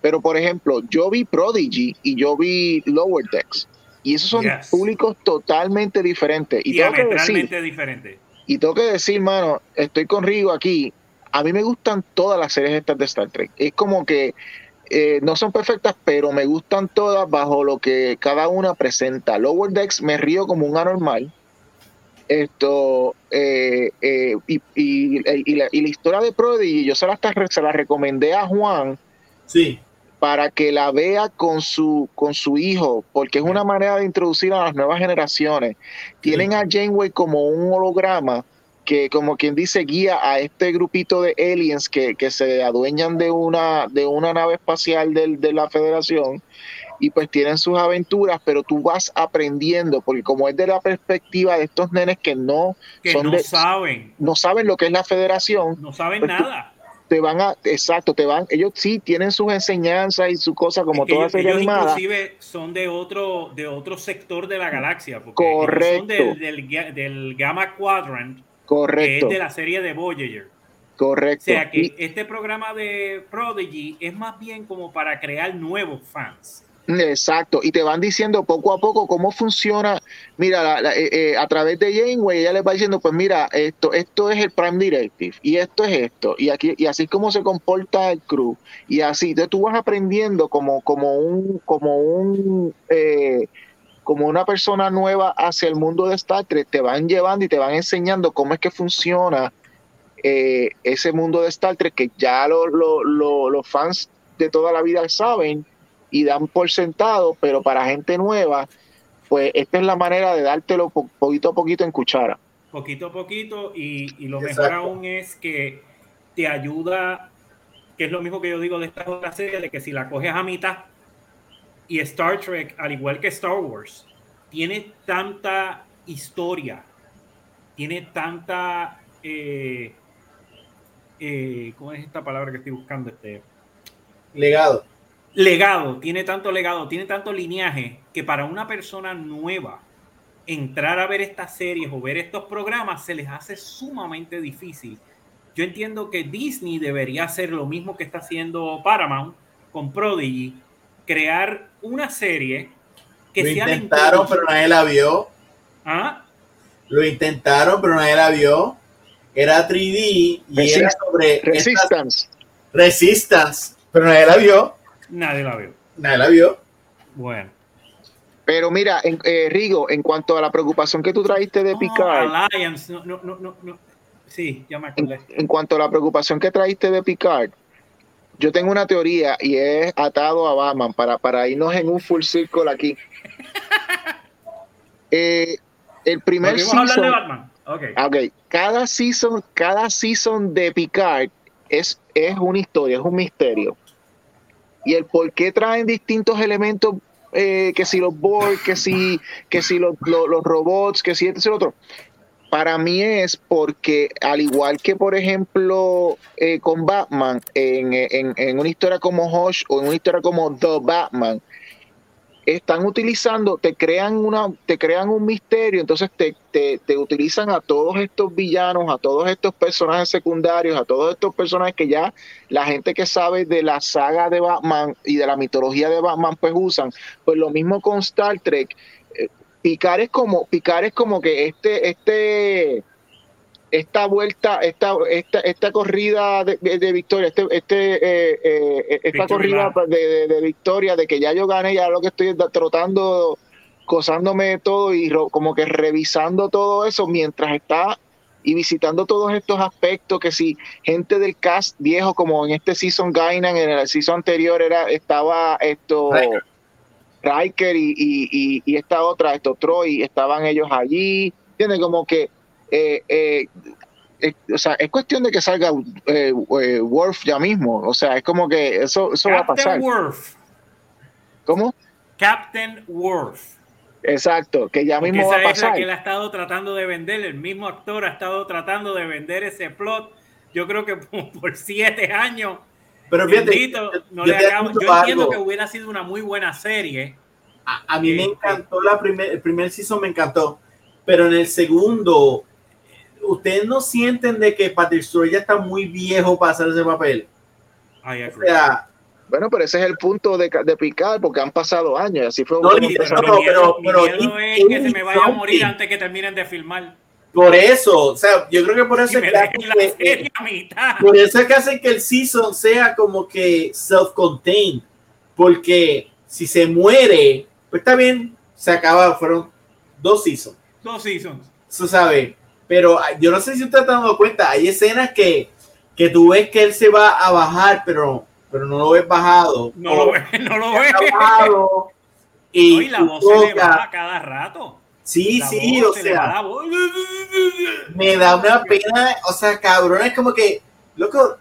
Pero por ejemplo, yo vi Prodigy y yo vi Lower Decks. Y esos son públicos totalmente diferentes. Y tengo que decir, diferente. Y tengo que decir, mano, estoy con Rigo aquí. A mí me gustan todas las series estas de Star Trek. Es como que eh, no son perfectas, pero me gustan todas bajo lo que cada una presenta. Lower Decks me río como un anormal. Esto, eh, eh, y, la, historia de Prodigy, yo se la, se la recomendé a Juan. Sí. Para que la vea con su, con su hijo, porque es una manera de introducir a las nuevas generaciones. Tienen a Janeway como un holograma que como quien dice guía a este grupito de aliens que, se adueñan de una, de una nave espacial de la federación y pues tienen sus aventuras, pero tú vas aprendiendo, porque como es de la perspectiva de estos nenes que no, no saben, no saben lo que es la federación, no saben pues nada. Te van a, exacto, te van, ellos sí tienen sus enseñanzas y su cosa como toda serie animada. Inclusive son de otro, de otro sector de la galaxia, porque Correcto. son del, del, del, Gamma Quadrant, Correcto. que es de la serie de Voyager. Correcto. O sea que este programa de Prodigy es más bien como para crear nuevos fans. Exacto, y te van diciendo poco a poco cómo funciona. Mira, eh, eh, a través de Janeway ella les va diciendo, pues mira, esto, esto es el Prime Directive y esto es esto y aquí y así es como se comporta el crew y así. Entonces tú vas aprendiendo como como un como un eh, como una persona nueva hacia el mundo de Star Trek. Te van llevando y te van enseñando cómo es que funciona ese mundo de Star Trek que ya los fans de toda la vida saben y dan por sentado, pero para gente nueva, pues esta es la manera de dártelo poquito a poquito en cuchara. Poquito a poquito y, lo mejor aún es que te ayuda, que es lo mismo que yo digo de esta otra serie, de que si la coges a mitad y Star Trek, al igual que Star Wars, tiene tanta historia, tiene tanta... Eh, eh, ¿Cómo es esta palabra que estoy buscando? Este, legado legado, tiene tanto legado, tiene tanto lineaje que para una persona nueva entrar a ver estas series o ver estos programas se les hace sumamente difícil. Yo entiendo que Disney debería hacer lo mismo que está haciendo Paramount con Prodigy, crear una serie que lo intentaron pero nadie la vio. ¿Ah? Lo intentaron pero nadie la vio. Era 3D y era sobre Resistance. Resistance, pero nadie la vio. Nadie la vio. Nadie la vio. Bueno. Pero mira, en, eh, Rigo, en cuanto a la preocupación que tú traíste de Picard. Alliance, no, no, no, no, Sí, ya me acordé. En, cuanto a la preocupación que traíste de Picard, yo tengo una teoría y es atado a Batman para, para irnos en un full circle aquí. eh, el primer season. Hablar de Batman. Okay. ok. Cada season, cada season de Picard es, es una historia, es un misterio y el por qué traen distintos elementos, eh, que si los Borg, que si, que si los, robots, que si este y otro. Para mí es porque, al igual que, por ejemplo, eh, con Batman, en, en, en, una historia como Hush o en una historia como The Batman, están utilizando, te crean una, te crean un misterio, entonces te, te, utilizan a todos estos villanos, a todos estos personajes secundarios, a todos estos personajes que ya la gente que sabe de la saga de Batman y de la mitología de Batman pues usan. Pues lo mismo con Star Trek. Eh, Picar es como, Picar es como que este, este, esta vuelta, esta, esta, esta corrida de, victoria, este, este, eh, eh, esta corrida de, victoria, de que ya yo gané, ya lo que estoy trotando, gozándome todo y como que revisando todo eso mientras está y visitando todos estos aspectos que si gente del cast viejo como en este season Gainan en el season anterior era estaba esto Riker, y, y, y, esta otra esto Troy estaban ellos allí tiene como que eh, eh, eh, o sea, es cuestión de que salga eh, Worf ya mismo. O sea, es como que eso, eso va a pasar. Worf. ¿Cómo? Captain Worf. Exacto, que ya mismo va a pasar. que él ha estado tratando de vender, el mismo actor ha estado tratando de vender ese plot, yo creo que por siete años. Pero fíjate, yo, entiendo que hubiera sido una muy buena serie. A, mí me encantó la primer, el primer season, me encantó, pero en el segundo ustedes no sienten de que Patrick Stewart ya está muy viejo para hacer ese papel. o sea, bueno, pero ese es el punto de, de picar, porque han pasado años, así fue. No, pero, pero, es que se me vaya a morir antes que terminen de filmar. Por eso, o sea, yo creo que por eso es que, por eso es que hacen que el season sea como que self-contained, porque si se muere, pues está bien, se acaba, fueron dos seasons. Dos seasons. Eso sabe, pero yo no sé si usted está dando cuenta, hay escenas que, que tú ves que él se va a bajar, pero, pero no lo ves bajado. No lo ves, no lo ves. Bajado, y, la voz se le baja cada rato. Sí, sí, o sea, me da una pena, o sea, cabrón, es como que, loco,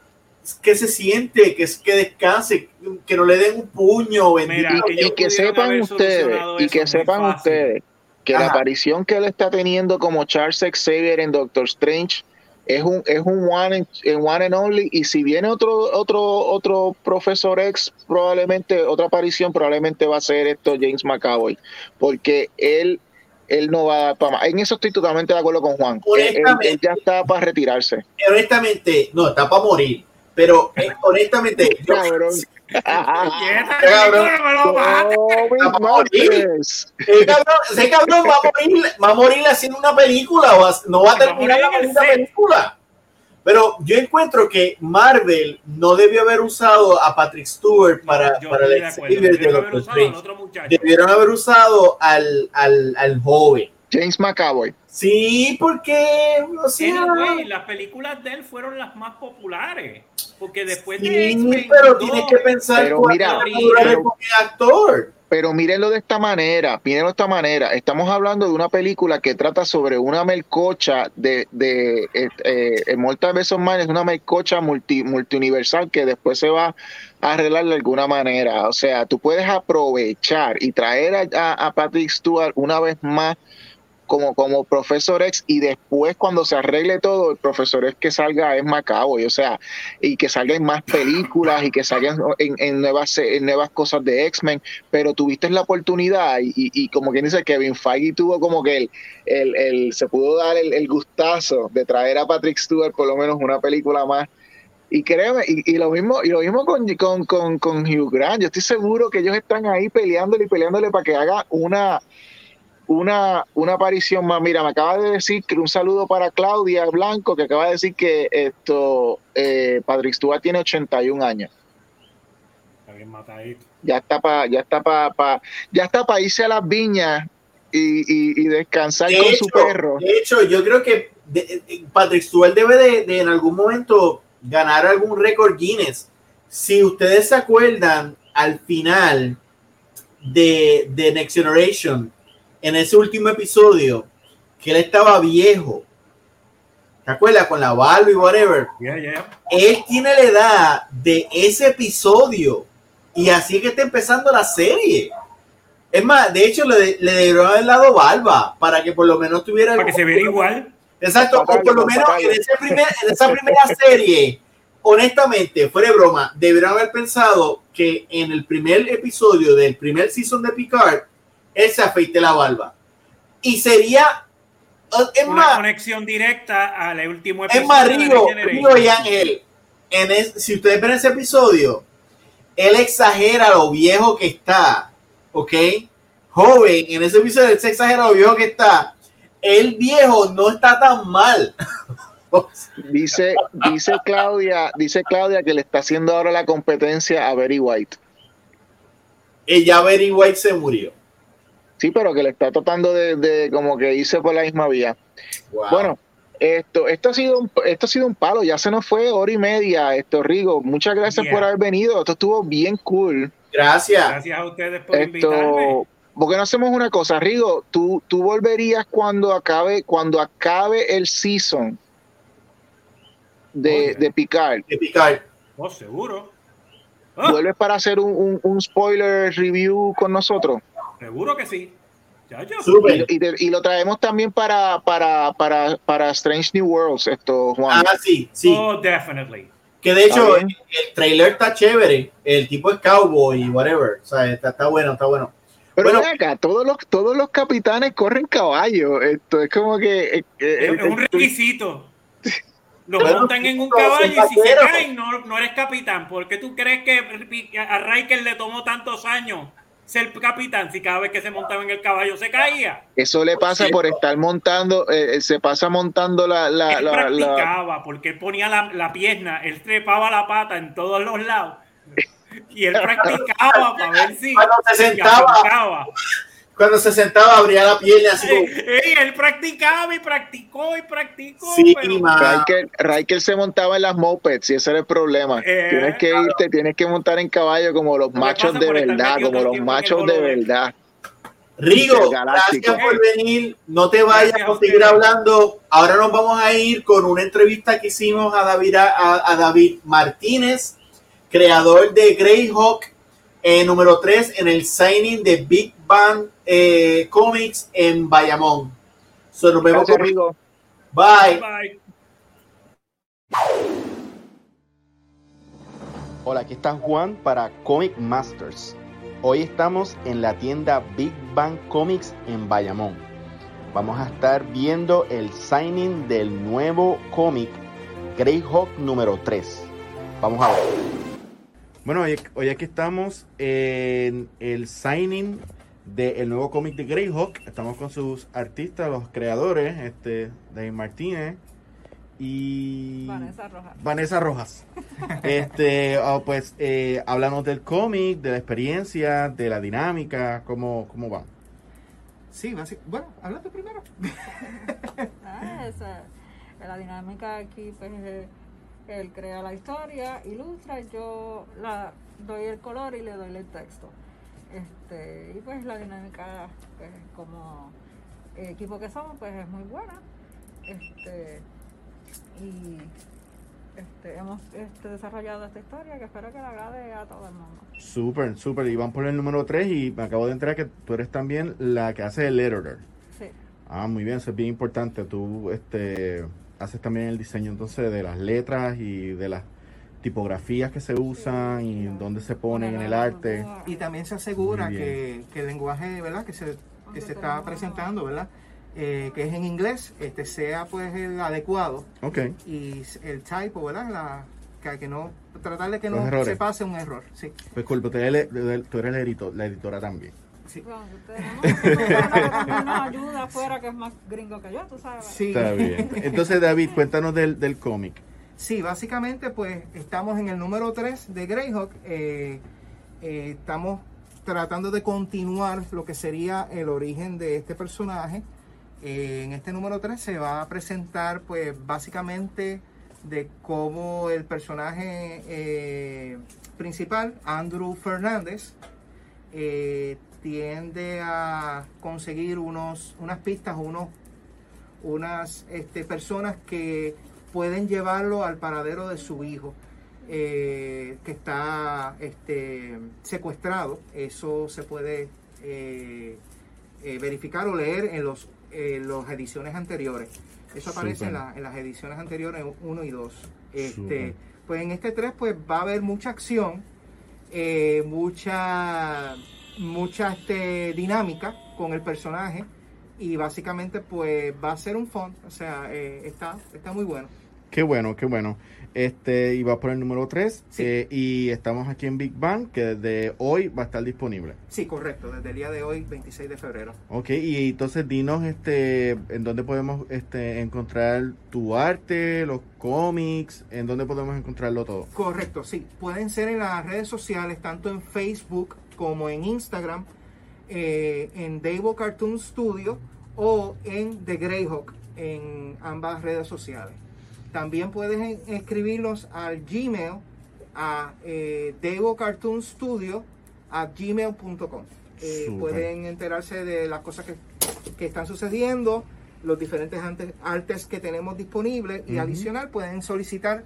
que se siente, que, que descanse, que no le den un puño. y, que sepan ustedes, y que sepan ustedes que la aparición que él está teniendo como Charles Xavier en Doctor Strange es un, es un one, and, one and only. Y si viene otro, otro, otro profesor X, probablemente, otra aparición, probablemente va a ser esto James McAvoy. Porque él, él no va a dar para más. En eso estoy totalmente de acuerdo con Juan. Él, ya está para retirarse. Honestamente, no, está para morir. Pero eh, honestamente, yo, ese cabrón va a morir, va a morir haciendo una película, o no va a terminar la película. Pero yo encuentro que Marvel no debió haber usado a Patrick Stewart para, para el de Debieron haber usado al, al, al joven. James McAvoy. Sí, porque o sea, las películas de él fueron las más populares. Porque después sí, de pero tienes que pensar pero mira, actor. Pero mírenlo de esta manera, mírenlo de esta manera. Estamos hablando de una película que trata sobre una melcocha de, de eh, eh, Mortal es una melcocha multi, multiuniversal que después se va a arreglar de alguna manera. O sea, tú puedes aprovechar y traer a, a Patrick Stewart una vez más como, como Profesor X y después cuando se arregle todo, el Profesor X que salga es Macabo, o sea, y que salga en más películas y que salgan en, nuevas, en nuevas cosas de X-Men, pero tuviste la oportunidad y, y, como quien dice, Kevin Feige tuvo como que el, el, el se pudo dar el, gustazo de traer a Patrick Stewart por lo menos una película más y créeme, y, y, lo mismo, y lo mismo con, con, con Hugh Grant. Yo estoy seguro que ellos están ahí peleándole y peleándole para que haga una, una, una aparición más. Mira, me acaba de decir que un saludo para Claudia Blanco, que acaba de decir que esto eh, Patrick Stewart tiene 81 años. Está bien matadito. Ya está para ya está para ya está para irse a las viñas y, y, descansar con su perro. De hecho, yo creo que Patrick Stewart debe de, de, en algún momento ganar algún récord Guinness. Si ustedes se acuerdan, al final de, de Next Generation, en ese último episodio que él estaba viejo. ¿Te acuerdas? Con la barba y whatever. Él tiene la edad de ese episodio. Y así que está empezando la serie. Es más, de hecho, le, le dieron haber dado barba para que por lo menos tuviera. Para que se vea igual. Exacto, o por lo menos en, en esa primera serie, honestamente, fuera de broma, deberían haber pensado que en el primer episodio del primer season de Picard, él se afeite la barba. Y sería es una más, conexión directa al último episodio. Es más, Río, Río y Ángel, en si ustedes ven ese episodio, él exagera lo viejo que está, ¿ok? Joven, en ese episodio él se exagera lo viejo que está. El viejo no está tan mal. dice, dice Claudia, dice Claudia que le está haciendo ahora la competencia a Very White. Ella Very White se murió. Sí, pero que le está tratando de, como que irse por la misma vía. Bueno, esto, esto ha sido un, esto ha sido un palo, ya se nos fue hora y media, esto Rigo, muchas gracias por haber venido, esto estuvo bien cool. Gracias. Gracias a ustedes por invitarme. ¿Por qué no hacemos una cosa, Rigo? Tú, tú volverías cuando acabe, cuando acabe el season de, de Picard. De Picard. Oh, seguro. ¿Vuelves para hacer un, un spoiler review con nosotros? Seguro que sí. Y, lo traemos también para, para, para, para Strange New Worlds, esto, Juan. Ah, sí, sí. Oh, definitely. Que de hecho, el, trailer está chévere. El tipo es cowboy y whatever. O sea, está, está bueno, está bueno. Pero bueno, acá, todos los, todos los capitanes corren caballo. Esto es como que. Eh, eh, es, un requisito. Los montan en un caballo y si se caen, no, no eres capitán. ¿Por qué tú crees que a Riker le tomó tantos años ser capitán si cada vez que se montaba en el caballo se caía. Eso le pasa por estar montando, eh, eh, se pasa montando la... la él practicaba, porque él ponía la, la, pierna, él trepaba la pata en todos los lados. Y él practicaba para ver si... Cuando se sentaba, cuando se sentaba abría la piel así. él practicaba y practicó y practicó. Sí, Riker, se montaba en las mopeds y ese era el problema. Eh, tienes que irte, tienes que montar en caballo como los machos de verdad, como los machos de verdad. Rigo, gracias por venir. No te vayas a seguir hablando. Ahora nos vamos a ir con una entrevista que hicimos a David, a, David Martínez, creador de Greyhawk, eh, número 3 en el signing de Big Bang eh, Comics en Bayamón. So, nos vemos gracias. Bye. Bye. Hola, aquí está Juan para Comic Masters. Hoy estamos en la tienda Big Bang Comics en Bayamón. Vamos a estar viendo el signing del nuevo cómic Greyhawk número 3. Vamos a ver. Bueno, hoy, aquí estamos en el signing del nuevo cómic de Greyhawk. Estamos con sus artistas, los creadores, este, Dave Martínez, y Vanessa Rojas. Vanessa Rojas. este, oh, pues eh, háblanos del cómic, de la experiencia, de la dinámica, cómo, cómo va. Sí, bueno, háblate primero. ah, esa, la dinámica aquí, pues él crea la historia, ilustra, yo la doy el color y le doy el texto. Este, y pues la dinámica, pues, como equipo que somos, pues es muy buena. Este, y este, hemos este, desarrollado esta historia que espero que la agrade a todo el mundo. Súper, súper. Y van por el número 3 y me acabo de enterar que tú eres también la que hace el editor. Sí. Ah, muy bien, eso es bien importante. Tú este, haces también el diseño entonces de las letras y de las tipografías que se usan y dónde se ponen en el arte. Y también se asegura que, que, el lenguaje ¿verdad? que se, que se está presentando, ¿verdad? Eh, que es en inglés, este sea pues el adecuado. Ok. Y el typo, ¿verdad? La, que, que no, tratar de que no se pase un error. Sí. Pues culpa, tú eres, tú eres la, editor, la editora también. Sí. Bueno, usted no, ayuda afuera que es más gringo que yo, tú sabes. Sí. Está bien. Entonces, David, cuéntanos del, del cómic. Sí, básicamente, pues estamos en el número 3 de Greyhawk. Eh, eh, estamos tratando de continuar lo que sería el origen de este personaje. Eh, en este número 3 se va a presentar pues básicamente de cómo el personaje eh, principal, Andrew Fernández, eh, tiende a conseguir unos, unas pistas, unos, unas este, personas que pueden llevarlo al paradero de su hijo. que está este, secuestrado. Eso se puede verificar o leer en los eh, las ediciones anteriores. Eso aparece en, las ediciones anteriores 1 y 2. Este, pues en este 3 pues va a haber mucha acción, eh, mucha, mucha este, dinámica con el personaje y básicamente pues va a ser un font, o sea, eh, está, está muy bueno. Qué bueno, qué bueno. Este, y va por el número 3. Eh, y estamos aquí en Big Bang, que desde hoy va a estar disponible. Sí, correcto, desde el día de hoy, 26 de febrero. Ok, y entonces dinos este, en dónde podemos este, encontrar tu arte, los cómics, en dónde podemos encontrarlo todo. Correcto, sí. Pueden ser en las redes sociales, tanto en Facebook como en Instagram, eh, en Davo Cartoon Studio o en The Greyhawk, en ambas redes sociales. También puedes escribirnos al Gmail a eh, Studio a gmail.com. Eh, pueden enterarse de las cosas que, que están sucediendo, los diferentes artes que tenemos disponibles y adicional pueden solicitar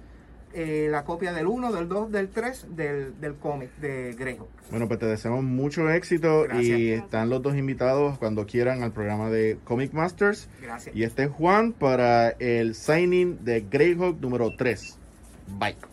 eh, la copia del 1, del 2, del 3 del, del cómic de Greyhawk. Bueno, pues te deseamos mucho éxito y están los dos invitados cuando quieran al programa de Comic Masters. Gracias. Y este es Juan para el signing de Greyhawk número 3. Bye.